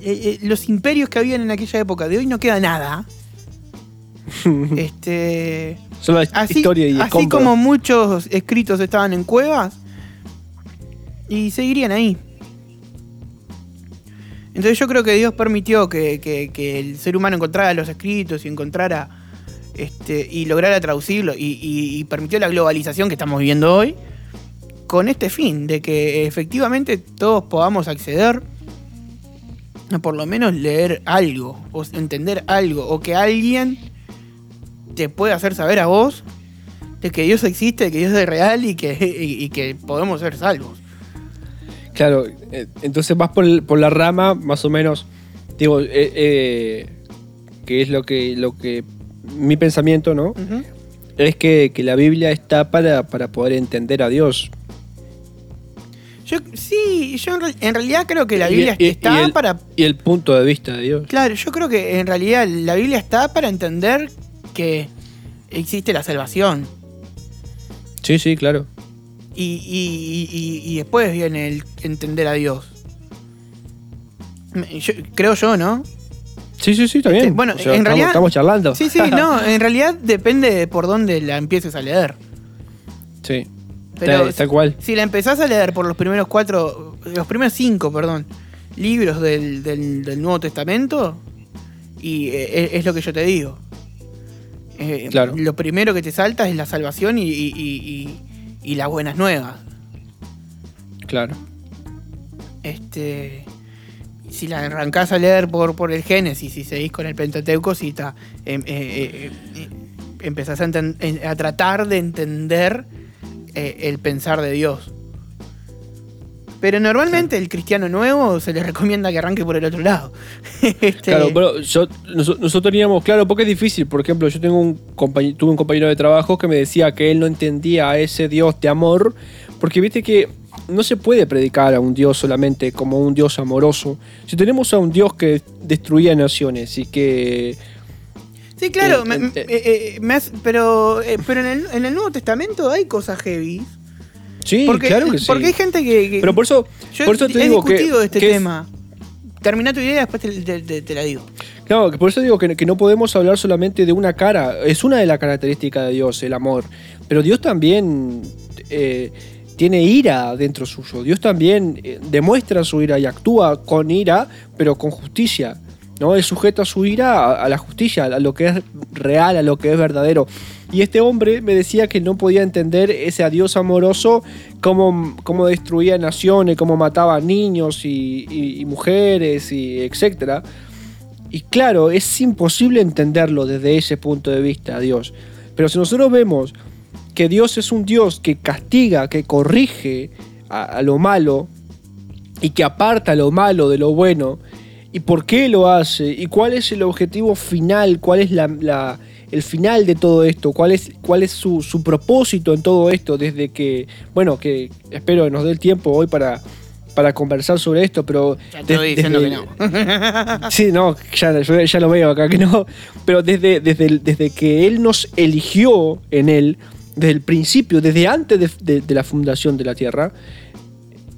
eh, eh, los imperios que habían en aquella época, de hoy no queda nada. [laughs] este. Solo Así, historia y así compra. como muchos escritos estaban en cuevas y seguirían ahí. Entonces yo creo que Dios permitió que, que- que el ser humano encontrara los escritos y encontrara este, y lograra traducirlo y, permitió la globalización que estamos viviendo hoy con este fin de que efectivamente todos podamos acceder a por lo menos leer algo o entender algo o que alguien te puede hacer saber a vos de que Dios existe, de que Dios es real y que, [laughs] y, que podemos ser salvos. Claro, eh, entonces vas por, por la rama, más o menos, digo, eh, eh, que es lo que, lo que mi pensamiento, ¿no? Es que, que la Biblia está para, para poder entender a Dios. Yo sí, yo en, real- en realidad creo que la Biblia y- y está el- para. Y el punto de vista de Dios. Claro, yo creo que en realidad la Biblia está para entender que existe la salvación. Sí, sí, claro. Y, y- y- y- y después viene el entender a Dios. Yo- creo yo, ¿no? Sí, sí, sí, está bien. Este, bueno, O sea, en estamos, realidad- estamos charlando. Sí, sí, no, [laughs] en realidad depende de por dónde la empieces a leer. sí, Pero tal, cual. Si la empezás a leer por los primeros cuatro, los primeros cinco, perdón, libros del, del- del Nuevo Testamento, y eh, es, es lo que yo te digo. Eh, Claro. Lo primero que te salta es la salvación y, y- y- y- y las buenas nuevas. Claro. Este, si la arrancás a leer por, por el Génesis y seguís con el Pentateuco, sí está, em- eh, eh, eh, empezás a, a tratar de entender eh, el pensar de Dios. Pero normalmente el cristiano nuevo se le recomienda que arranque por el otro lado. [laughs] Este, Claro, pero yo, noso- nosotros teníamos, claro, porque es difícil. Por ejemplo, yo tengo un tuve un compañero de trabajo que me decía que él no entendía a ese Dios de amor, porque viste que no se puede predicar a un Dios solamente como un Dios amoroso. Si tenemos a un Dios que destruía naciones y que... Sí, claro, Eh, me- eh, me- me hace- pero, pero en, el, en el Nuevo Testamento hay cosas heavy. Sí, Porque, claro que sí. porque hay gente que... que- Pero por eso, Yo por eso te he digo que... discutido este que es- tema. Termina tu idea y después te, te- te- te la digo. Claro, por eso digo que, que no podemos hablar solamente de una cara. Es una de las características de Dios, el amor. Pero Dios también eh, tiene ira dentro suyo. Dios también eh, demuestra su ira y actúa con ira, pero con justicia. ¿no? Él sujeta su ira a, a la justicia, a lo que es real, a lo que es verdadero. Y este hombre me decía que no podía entender ese a Dios amoroso, cómo, destruía naciones, cómo mataba niños y, mujeres, y etcétera. Y claro, es imposible entenderlo desde ese punto de vista a Dios. Pero si nosotros vemos que Dios es un Dios que castiga, que corrige a, a lo malo y que aparta lo malo de lo bueno, y por qué lo hace, y cuál es el objetivo final, cuál es la- la- el final de todo esto, cuál es, cuál es su, su propósito en todo esto, desde que, bueno, que espero que nos dé el tiempo hoy para, para conversar sobre esto, pero... Ya te estoy diciendo desde- que no. [laughs] Sí, no, ya, yo ya lo veo acá que no. [laughs] Pero desde, desde, desde que Él nos eligió en Él, desde el principio, desde antes de, la fundación de la Tierra,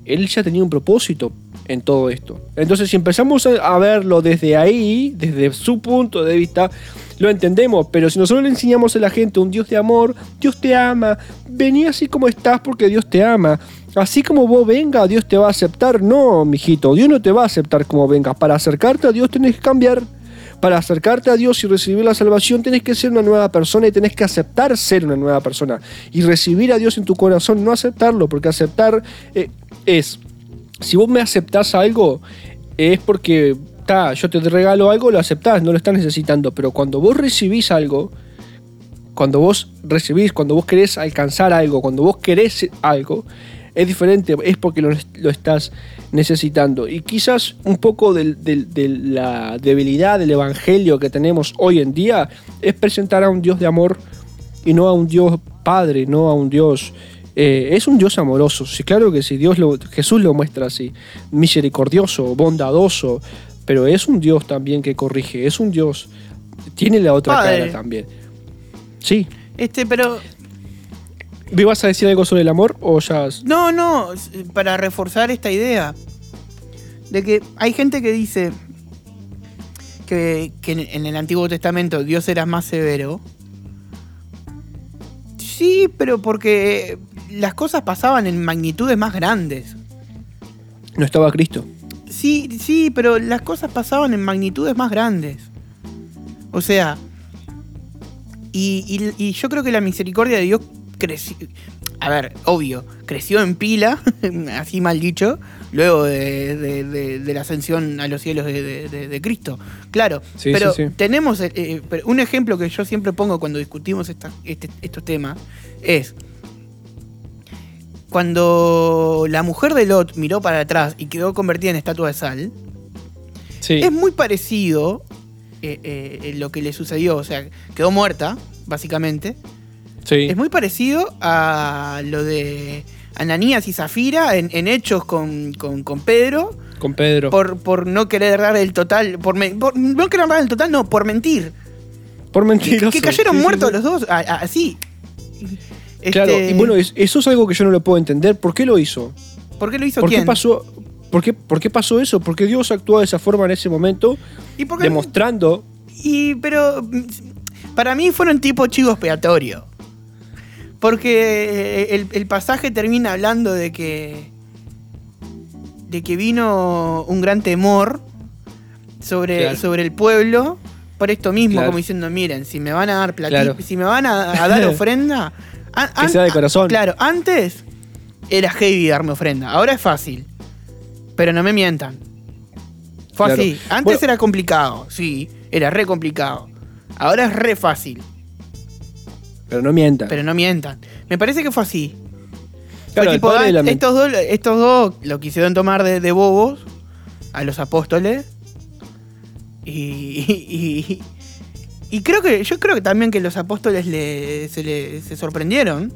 Él ya tenía un propósito en todo esto. Entonces, si empezamos a, a verlo desde ahí, desde su punto de vista, lo entendemos. Pero si nosotros le enseñamos a la gente un Dios de amor, Dios te ama, vení así como estás porque Dios te ama. Así como vos venga, Dios te va a aceptar. No, mijito, Dios no te va a aceptar como vengas. Para acercarte a Dios tenés que cambiar. Para acercarte a Dios y recibir la salvación tenés que ser una nueva persona y tenés que aceptar ser una nueva persona. Y recibir a Dios en tu corazón, no aceptarlo, porque aceptar eh, es, si vos me aceptás algo, es porque, ta, yo te regalo algo, lo aceptás, no lo estás necesitando. Pero cuando vos recibís algo, cuando vos recibís, cuando vos querés alcanzar algo, cuando vos querés algo, es diferente, es porque lo, lo estás necesitando. Y quizás un poco de la debilidad del evangelio que tenemos hoy en día es presentar a un Dios de amor y no a un Dios padre, no a un Dios... eh, es un Dios amoroso, sí, claro que sí, Dios lo, Jesús lo muestra así, misericordioso, bondadoso, pero es un Dios también que corrige, es un Dios, tiene la otra Padre. cara también. Sí, Este, pero. ¿Me vas a decir algo sobre el amor o ya? No, no, para reforzar esta idea. De que hay gente que dice que, que en- en el Antiguo Testamento Dios era más severo. Sí, pero porque las cosas pasaban en magnitudes más grandes. No estaba Cristo. Sí, sí, pero las cosas pasaban en magnitudes más grandes. O sea, y, y- y yo creo que la misericordia de Dios creció. A ver, obvio, creció en pila, [laughs] así mal dicho, luego de, de- de- de la ascensión a los cielos de, Cristo. Claro, Sí, pero sí, sí. tenemos eh, eh, pero un ejemplo que yo siempre pongo cuando discutimos esta- este- estos temas es cuando la mujer de Lot miró para atrás y quedó convertida en estatua de sal, es muy parecido eh, eh, lo que le sucedió, o sea, quedó muerta, básicamente. Sí. Es muy parecido a lo de Ananías y Zafira en, en hechos con, con- con Pedro, Con Pedro. por, por no querer dar el total, por, por no querer dar el total, no, por mentir. Por Que, mentiroso. que cayeron Sí, muertos sí. los dos, así. Claro, Este, y bueno, es- eso es algo que yo no lo puedo entender. ¿Por qué lo hizo? ¿Por qué lo hizo ¿Por quién? qué pasó? ¿Por qué, por qué pasó eso? Porque Dios actuó de esa forma en ese momento, ¿Y por qué- demostrando. Y pero mm, para mí fueron tipo chivo expiatorio. Porque eh, el, el pasaje termina hablando de que de que vino un gran temor sobre, Claro. sobre el pueblo por esto mismo, Claro. como diciendo, miren, si me van a dar Claro. si me van a, a dar [laughs] ofrenda, an- Que sea de corazón. Claro, antes era heavy darme ofrenda, ahora es fácil. Pero no me mientan. Fue así. Antes Bueno. era complicado, sí, era re complicado. Ahora es re fácil, Pero no mientan. pero no mientan. Me parece que fue así. Claro, tipo, ah, la estos, dos, estos dos lo quisieron tomar de, de bobos a los apóstoles. Y, y, y creo que yo creo que también que los apóstoles le, se, le, se sorprendieron.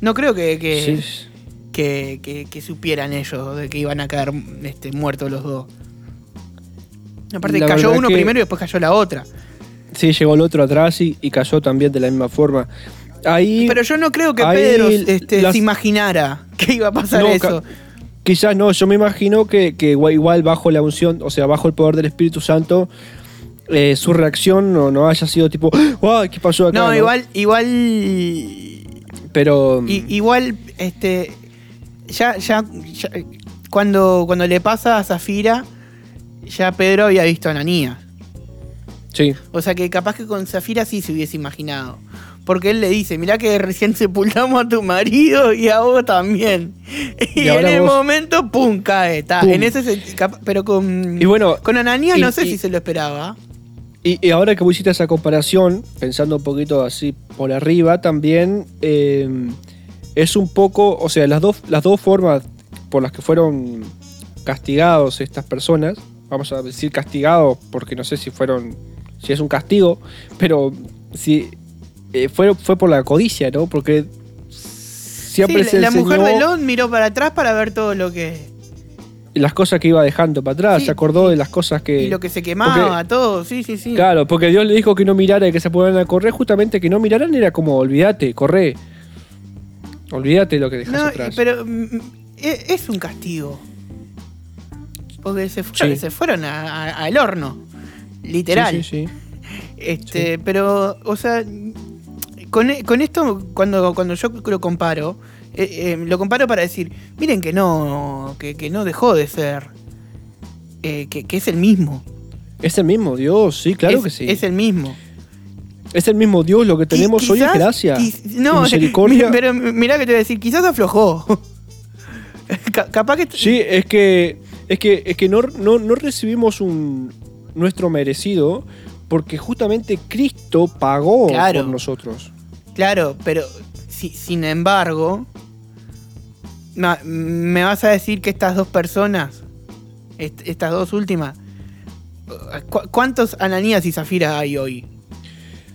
No creo que, que, Sí, que, que- que supieran ellos de que iban a caer este, muertos los dos. Aparte, La cayó uno primero y después cayó la otra. Sí, llegó el otro atrás y, y cayó también de la misma forma. Ahí. Pero yo no creo que Pedro este, las- se imaginara que iba a pasar No, eso. Quizás no, yo me imagino que, que igual- bajo la unción, o sea, bajo el poder del Espíritu Santo, eh, su reacción no, no haya sido tipo, [gasps] ¡ay, qué pasó acá! No, igual, igual Pero. I- igual, este. Ya, ya, ya- cuando, cuando le pasa a Zafira, ya Pedro había visto a Ananías. Sí, O sea que capaz que con Zafira sí se hubiese imaginado. Porque él le dice, mirá que recién sepultamos a tu marido y a vos también. Y, Y en el vos- momento, pum, cae. Pum. En ese pero con, Y bueno, con Ananías no sé y- si se lo esperaba. Y, y ahora que vos hiciste esa comparación, pensando un poquito así por arriba, también eh, es un poco, o sea, las dos, las dos formas por las que fueron castigados estas personas, vamos a decir castigados porque no sé si fueron, si es un castigo, pero si eh, fue, fue por la codicia, ¿no? Porque siempre Sí, se la, la mujer de Lot miró para atrás para ver todo lo que. las cosas que iba dejando para atrás, Sí, se acordó de las cosas que... Y lo que se quemaba, todo, sí, sí, sí. Claro, porque Dios le dijo que no mirara y que se pusieran a correr, justamente que no miraran era como, olvídate, corre. Olvídate lo que dejas No, atrás. pero mm, e- es un castigo. Porque se fueron, Sí. se fueron a- a- al horno. Literal. Sí, sí, sí. Este, pero, o sea, con, e- con esto, cuando, cuando yo lo comparo, eh, eh, lo comparo para decir, miren que no, que, que no dejó de ser. eh, que, que es el mismo. Es el mismo Dios, sí, claro Es- que sí. Es el mismo. Es el mismo Dios, lo que tenemos hoy es gracia. no, misericordia. [laughs] pero mirá que te voy a decir, quizás aflojó. [laughs] Ca- capaz que. Sí, es que, es que, es que no, no, no recibimos un nuestro merecido porque justamente Cristo pagó Claro. por nosotros. Claro, pero si- sin embargo, ¿Me vas a decir que estas dos personas, est- estas dos últimas, cu- ¿cuántos Ananías y Zafira hay hoy?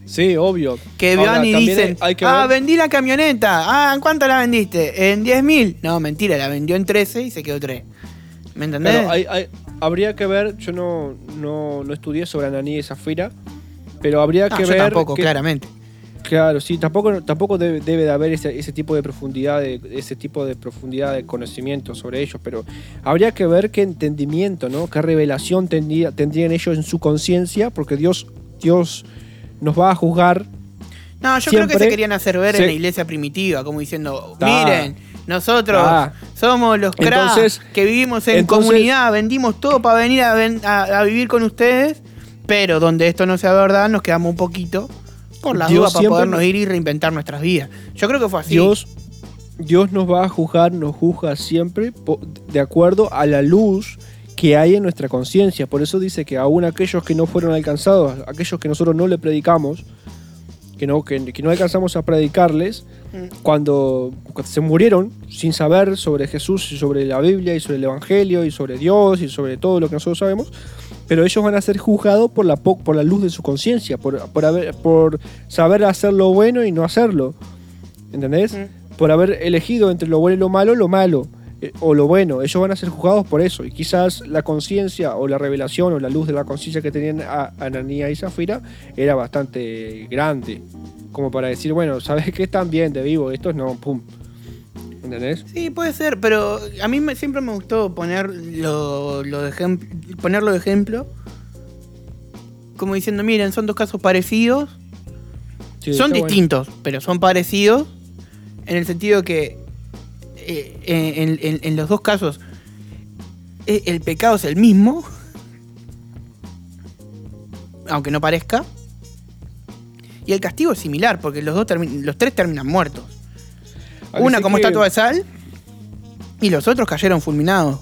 Sí, obvio. Que van y dicen, hay que ah, vendí la camioneta. Ah, ¿en cuánto la vendiste? ¿En 10 mil? No, mentira, la vendió en 13 y se quedó 3. ¿Me entendés? Claro, hay- hay- habría que ver, yo no, no, no estudié sobre Ananí y Zafira, pero habría No, que yo ver. tampoco, que- claramente. Claro, sí, tampoco, tampoco debe, debe de haber ese, ese tipo de profundidad, de, ese tipo de profundidad de conocimiento sobre ellos, pero habría que ver qué entendimiento, ¿no? Qué revelación tendría- tendrían ellos en su conciencia, porque Dios, Dios nos va a juzgar. No, yo creo que se querían hacer ver se- en la iglesia primitiva, como diciendo, miren, nosotros Ta. somos los cracks que vivimos en entonces- comunidad, vendimos todo para venir a, ven- a- a vivir con ustedes, pero donde esto no sea verdad, nos quedamos un poquito por la duda para podernos nos- ir y reinventar nuestras vidas. Yo creo que fue así. Dios, Dios nos va a juzgar, nos juzga siempre de acuerdo a la luz que hay en nuestra conciencia. Por eso dice que aún aquellos que no fueron alcanzados, aquellos que nosotros no le predicamos, que no, que, que no alcanzamos a predicarles. Cuando, cuando se murieron sin saber sobre Jesús y sobre la Biblia y sobre el Evangelio y sobre Dios y sobre todo lo que nosotros sabemos, pero ellos van a ser juzgados por la, po- por la luz de su conciencia, por, por, haber- por saber hacer lo bueno y no hacerlo. ¿Entendés? Mm. Por haber elegido entre lo bueno y lo malo, lo malo. eh, o lo bueno, ellos van a ser juzgados por eso. Y quizás la conciencia o la revelación o la luz de la conciencia que tenían a Ananía y Zafira era bastante grande. Como para decir, bueno, ¿sabes qué? Están bien de vivo, estos no, pum. ¿Entendés? Sí, puede ser, pero a mí me- siempre me gustó ponerlo, lo de ejem- ponerlo de ejemplo. Como diciendo, miren, son dos casos parecidos. Sí, son bueno. distintos, pero son parecidos. En el sentido que eh, en, en- en los dos casos eh, el pecado es el mismo. Aunque no parezca. Y el castigo es similar, porque los, dos los tres terminan muertos. ¿A que Una como que- estatua de sal y los otros cayeron fulminados.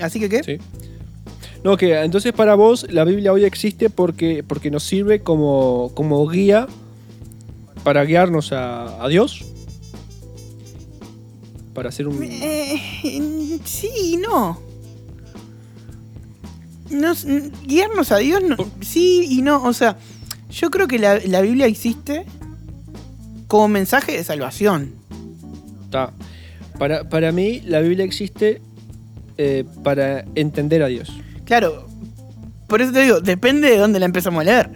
Así que, ¿qué? Sí. No, que entonces para vos la Biblia hoy existe porque, porque nos sirve como, como guía para guiarnos a, a Dios. Para hacer un... Eh, sí y no. Nos- guiarnos a Dios, no- sí y no. O sea, yo creo que la, la Biblia existe como mensaje de salvación. Para, para mí la Biblia existe eh, para entender a Dios. Claro, por eso te digo, depende de dónde la empezamos a leer.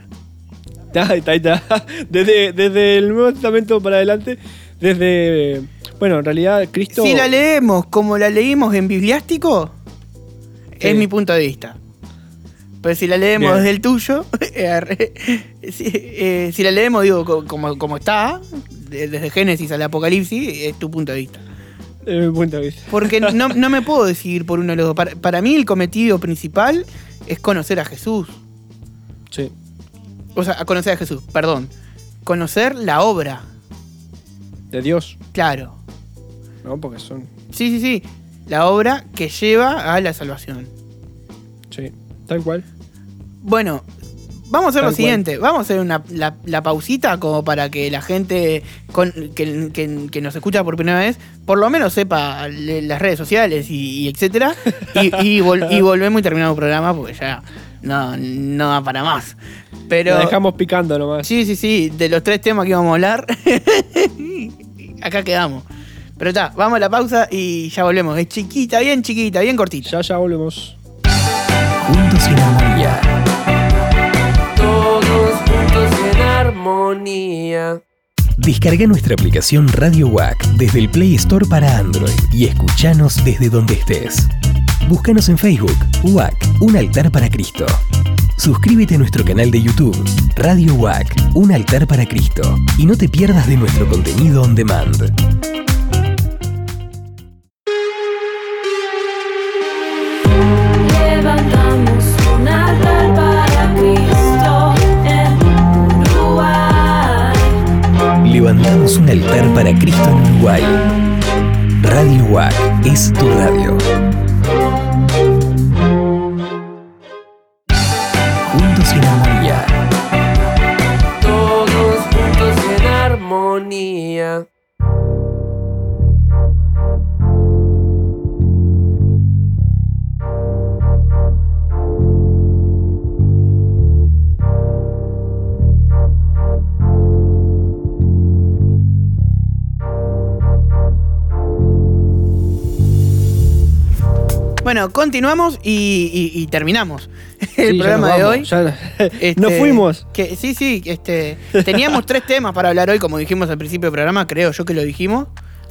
Está, está. [laughs] Desde, desde el Nuevo Testamento para adelante, desde... Bueno, en realidad Cristo... Si la leemos como la leímos en Bibliástico, Sí. es mi punto de vista. Pero si la leemos Bien. desde el tuyo, [laughs] eh, si, eh, si la leemos, digo, co- como, como está, de- desde Génesis al Apocalipsis, es tu punto de vista. desde mi punto de vista. Porque [laughs] no, no me puedo decidir por uno de los dos. Para, para mí el cometido principal es conocer a Jesús. Sí. O sea, conocer a Jesús, perdón. Conocer la obra, De Dios. claro. ¿No? Porque son... Sí, sí, sí. La obra que lleva a la salvación. Sí. Tal cual. Bueno, vamos a hacer Tal lo siguiente. Vamos a hacer una, la, la pausita como para que la gente con- que, que- que nos escucha por primera vez, por lo menos sepa le- las redes sociales y, y etcétera. Y, y vol- y volvemos y terminamos el programa porque ya no, no da para más. Pero. La dejamos picando nomás. Sí, sí, sí. De los tres temas que íbamos a hablar, [laughs] acá quedamos. Pero está, vamos a la pausa y ya volvemos. Es chiquita, bien chiquita, bien cortita. Ya, ya volvemos. Juntos en armonía. Todos juntos en armonía. Descarga nuestra aplicación Radio WAC desde el Play Store para Android y escuchanos desde donde estés. Búscanos en Facebook, WAC, un altar para Cristo. Suscríbete a nuestro canal de YouTube, Radio WAC, un altar para Cristo. Y no te pierdas de nuestro contenido on demand. Un altar para Cristo en Uruguay. Radio WAC es tu radio. Juntos en armonía. Todos juntos en armonía. Bueno, continuamos y, y- y terminamos [laughs] el Sí, programa de hoy. ya- [laughs] Este, nos fuimos. Que, sí, sí, este, teníamos tres temas para hablar hoy, como dijimos al principio del programa, creo yo que lo dijimos.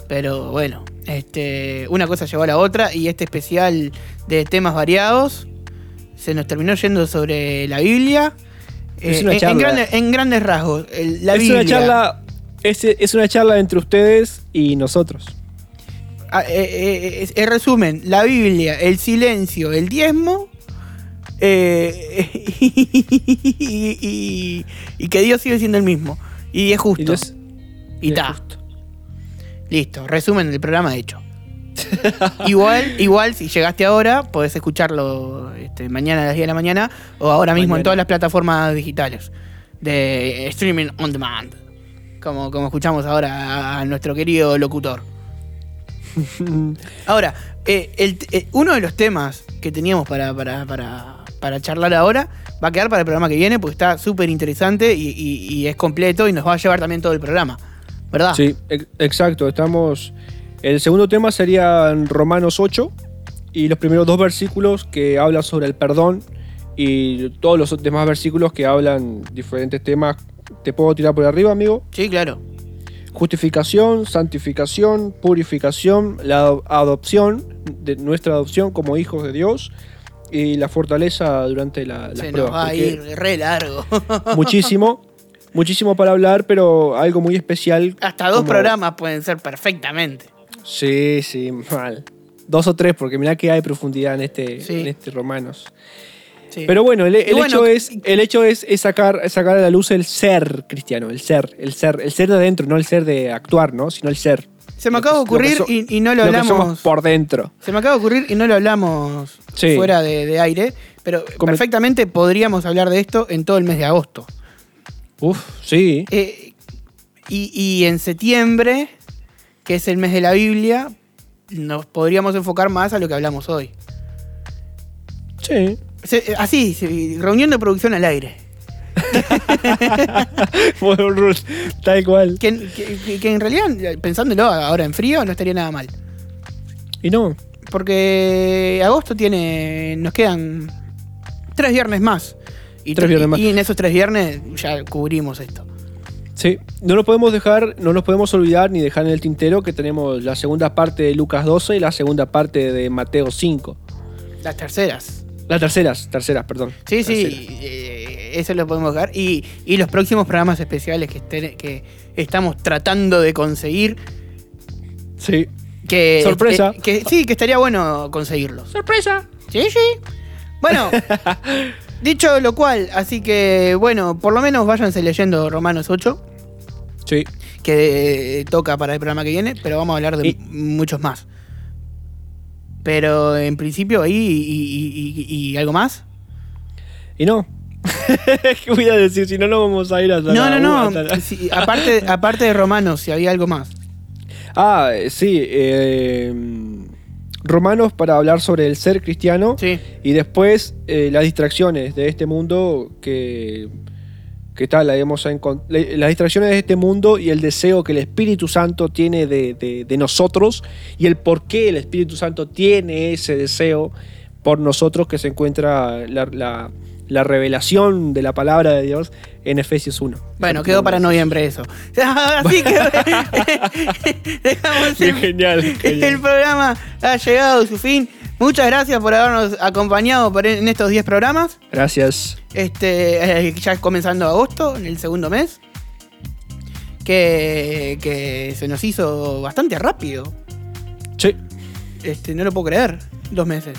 Pero bueno, este, una cosa llevó a la otra y este especial de temas variados se nos terminó yendo sobre la Biblia. Es Eh, una en- en, charla. grandes, en grandes rasgos, el- la es Biblia. una charla. Es, es una charla entre ustedes y nosotros. Ah, eh, eh, eh, en resumen, la Biblia, el silencio, el diezmo eh, [laughs] y, y- y que Dios sigue siendo el mismo. Y es justo. Y Dios- Y es ta. justo. Listo, resumen del programa hecho. igual, igual, si llegaste ahora, podés escucharlo este, mañana a las 10 de la mañana o ahora mismo en todas las plataformas digitales de streaming on demand. Como, como escuchamos ahora a nuestro querido locutor. [laughs] Ahora, eh, el- eh, uno de los temas que teníamos para, para, para, para charlar ahora va a quedar para el programa que viene porque está súper interesante y, y- y es completo y nos va a llevar también todo el programa. ¿Verdad? Sí, ex- exacto. Estamos. El segundo tema sería en Romanos 8 y los primeros dos versículos que hablan sobre el perdón y todos los demás versículos que hablan diferentes temas. ¿Te puedo tirar por arriba, amigo? Sí, claro. Justificación, santificación, purificación, la ado- adopción, de nuestra adopción como hijos de Dios y la fortaleza durante la, las Se nos va a ir re largo. [laughs] Muchísimo, muchísimo para hablar, pero algo muy especial. Hasta dos como- programas pueden ser perfectamente. Sí, sí, mal. Dos o tres, porque mirá que hay profundidad en este, Sí. en este Romanos. Sí. Pero bueno, el, el Y bueno, hecho es, el hecho es, es sacar, sacar a la luz el ser cristiano, el ser, el ser, el ser de adentro, no el ser de actuar, ¿no? Sino el ser. se me acaba de ocurrir so- y, y no lo Lo que somos hablamos. por dentro. Se me acaba de ocurrir y no lo hablamos Sí. fuera de, de aire. Pero perfectamente podríamos hablar de esto en todo el mes de agosto. Uf, sí. Eh, y, y en septiembre, que es el mes de la Biblia, nos podríamos enfocar más a lo que hablamos hoy. Sí. Se- así, sí, reunión de producción al aire. [laughs] Tal cual. Que- que- que en realidad, pensándolo ahora en frío, no estaría nada mal. Y no. Porque agosto tiene. Nos quedan tres viernes más. Y, Tres viernes más. y en esos tres viernes ya cubrimos esto. Sí, no nos podemos dejar, no nos podemos olvidar ni dejar en el tintero que tenemos la segunda parte de Lucas 12 y la segunda parte de Mateo 5. Las terceras. Las terceras, terceras, perdón. Sí, Terceras. sí, eh, eso lo podemos dejar. Y, y los próximos programas especiales que, estén- que estamos tratando de conseguir. Sí. Que, Sorpresa. eh, que, sí, que estaría bueno conseguirlos. ¡Sorpresa! Sí, sí. Bueno, [laughs] dicho lo cual, así que bueno, por lo menos váyanse leyendo Romanos 8, Sí. que eh, toca para el programa que viene, pero vamos a hablar de Y- muchos más. Pero en principio ahí y, y- y- y algo más. Y no. [laughs] ¿Qué voy a decir? Si no, no vamos a ir hasta No, la- no, no. la- sí, aparte, [laughs] aparte de Romanos, si había algo más. Ah, sí. eh, Romanos para hablar sobre el ser cristiano. Sí. Y después eh, las distracciones de este mundo que, que tal, la le- las distracciones de este mundo y el deseo que el Espíritu Santo tiene de, de- de nosotros y el por qué el Espíritu Santo tiene ese deseo por nosotros que se encuentra la, la- la revelación de la palabra de Dios en Efesios 1. Bueno, quedó para noviembre eso. [laughs] Así que [laughs] dejamos el, genial, el programa ha llegado a su fin. Muchas gracias por habernos acompañado por en estos 10 programas. Gracias. Este, eh, ya comenzando agosto, en el segundo mes. Que, que se nos hizo bastante rápido. Sí. Este, no lo puedo creer. Dos meses.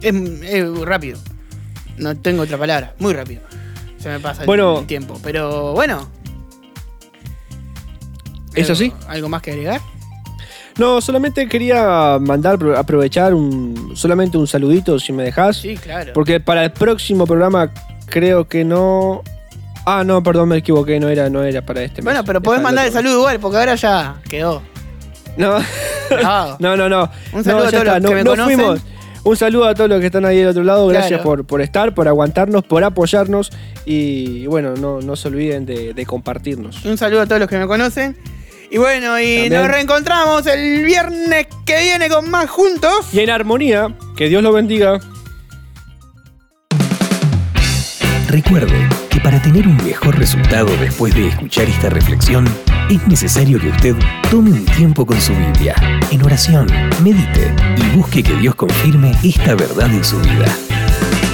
Es, es rápido. No tengo otra palabra. Muy rápido. Se me pasa el- Bueno. el tiempo. Pero bueno. ¿Es ¿Algo- así? ¿Algo más que agregar? No, solamente quería mandar, aprovechar un, solamente un saludito, si me dejas. Sí, claro. Porque para el próximo programa creo que no. Ah, no, perdón, me equivoqué, no era, no era para este. bueno, mes, pero podés mandar el saludo igual, porque ahora ya quedó. No, [laughs] no, no, no. Un saludo No, a todos los no- que me no conocen. fuimos. Un saludo a todos los que están ahí del otro lado. Gracias Claro. por, por estar, por aguantarnos, por apoyarnos. Y bueno, no, no se olviden de, de compartirnos. Un saludo a todos los que me conocen. Y bueno, y También. nos reencontramos el viernes que viene con más juntos. Y en armonía, que Dios lo bendiga. Recuerde que para tener un mejor resultado después de escuchar esta reflexión, es necesario que usted tome un tiempo con su Biblia, en oración, medite y busque que Dios confirme esta verdad en su vida.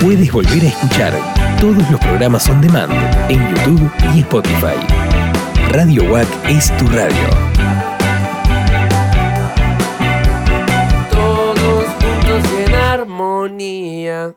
Puedes volver a escuchar todos los programas on demand en YouTube y Spotify. Radio WAC es tu radio. Todos juntos en armonía.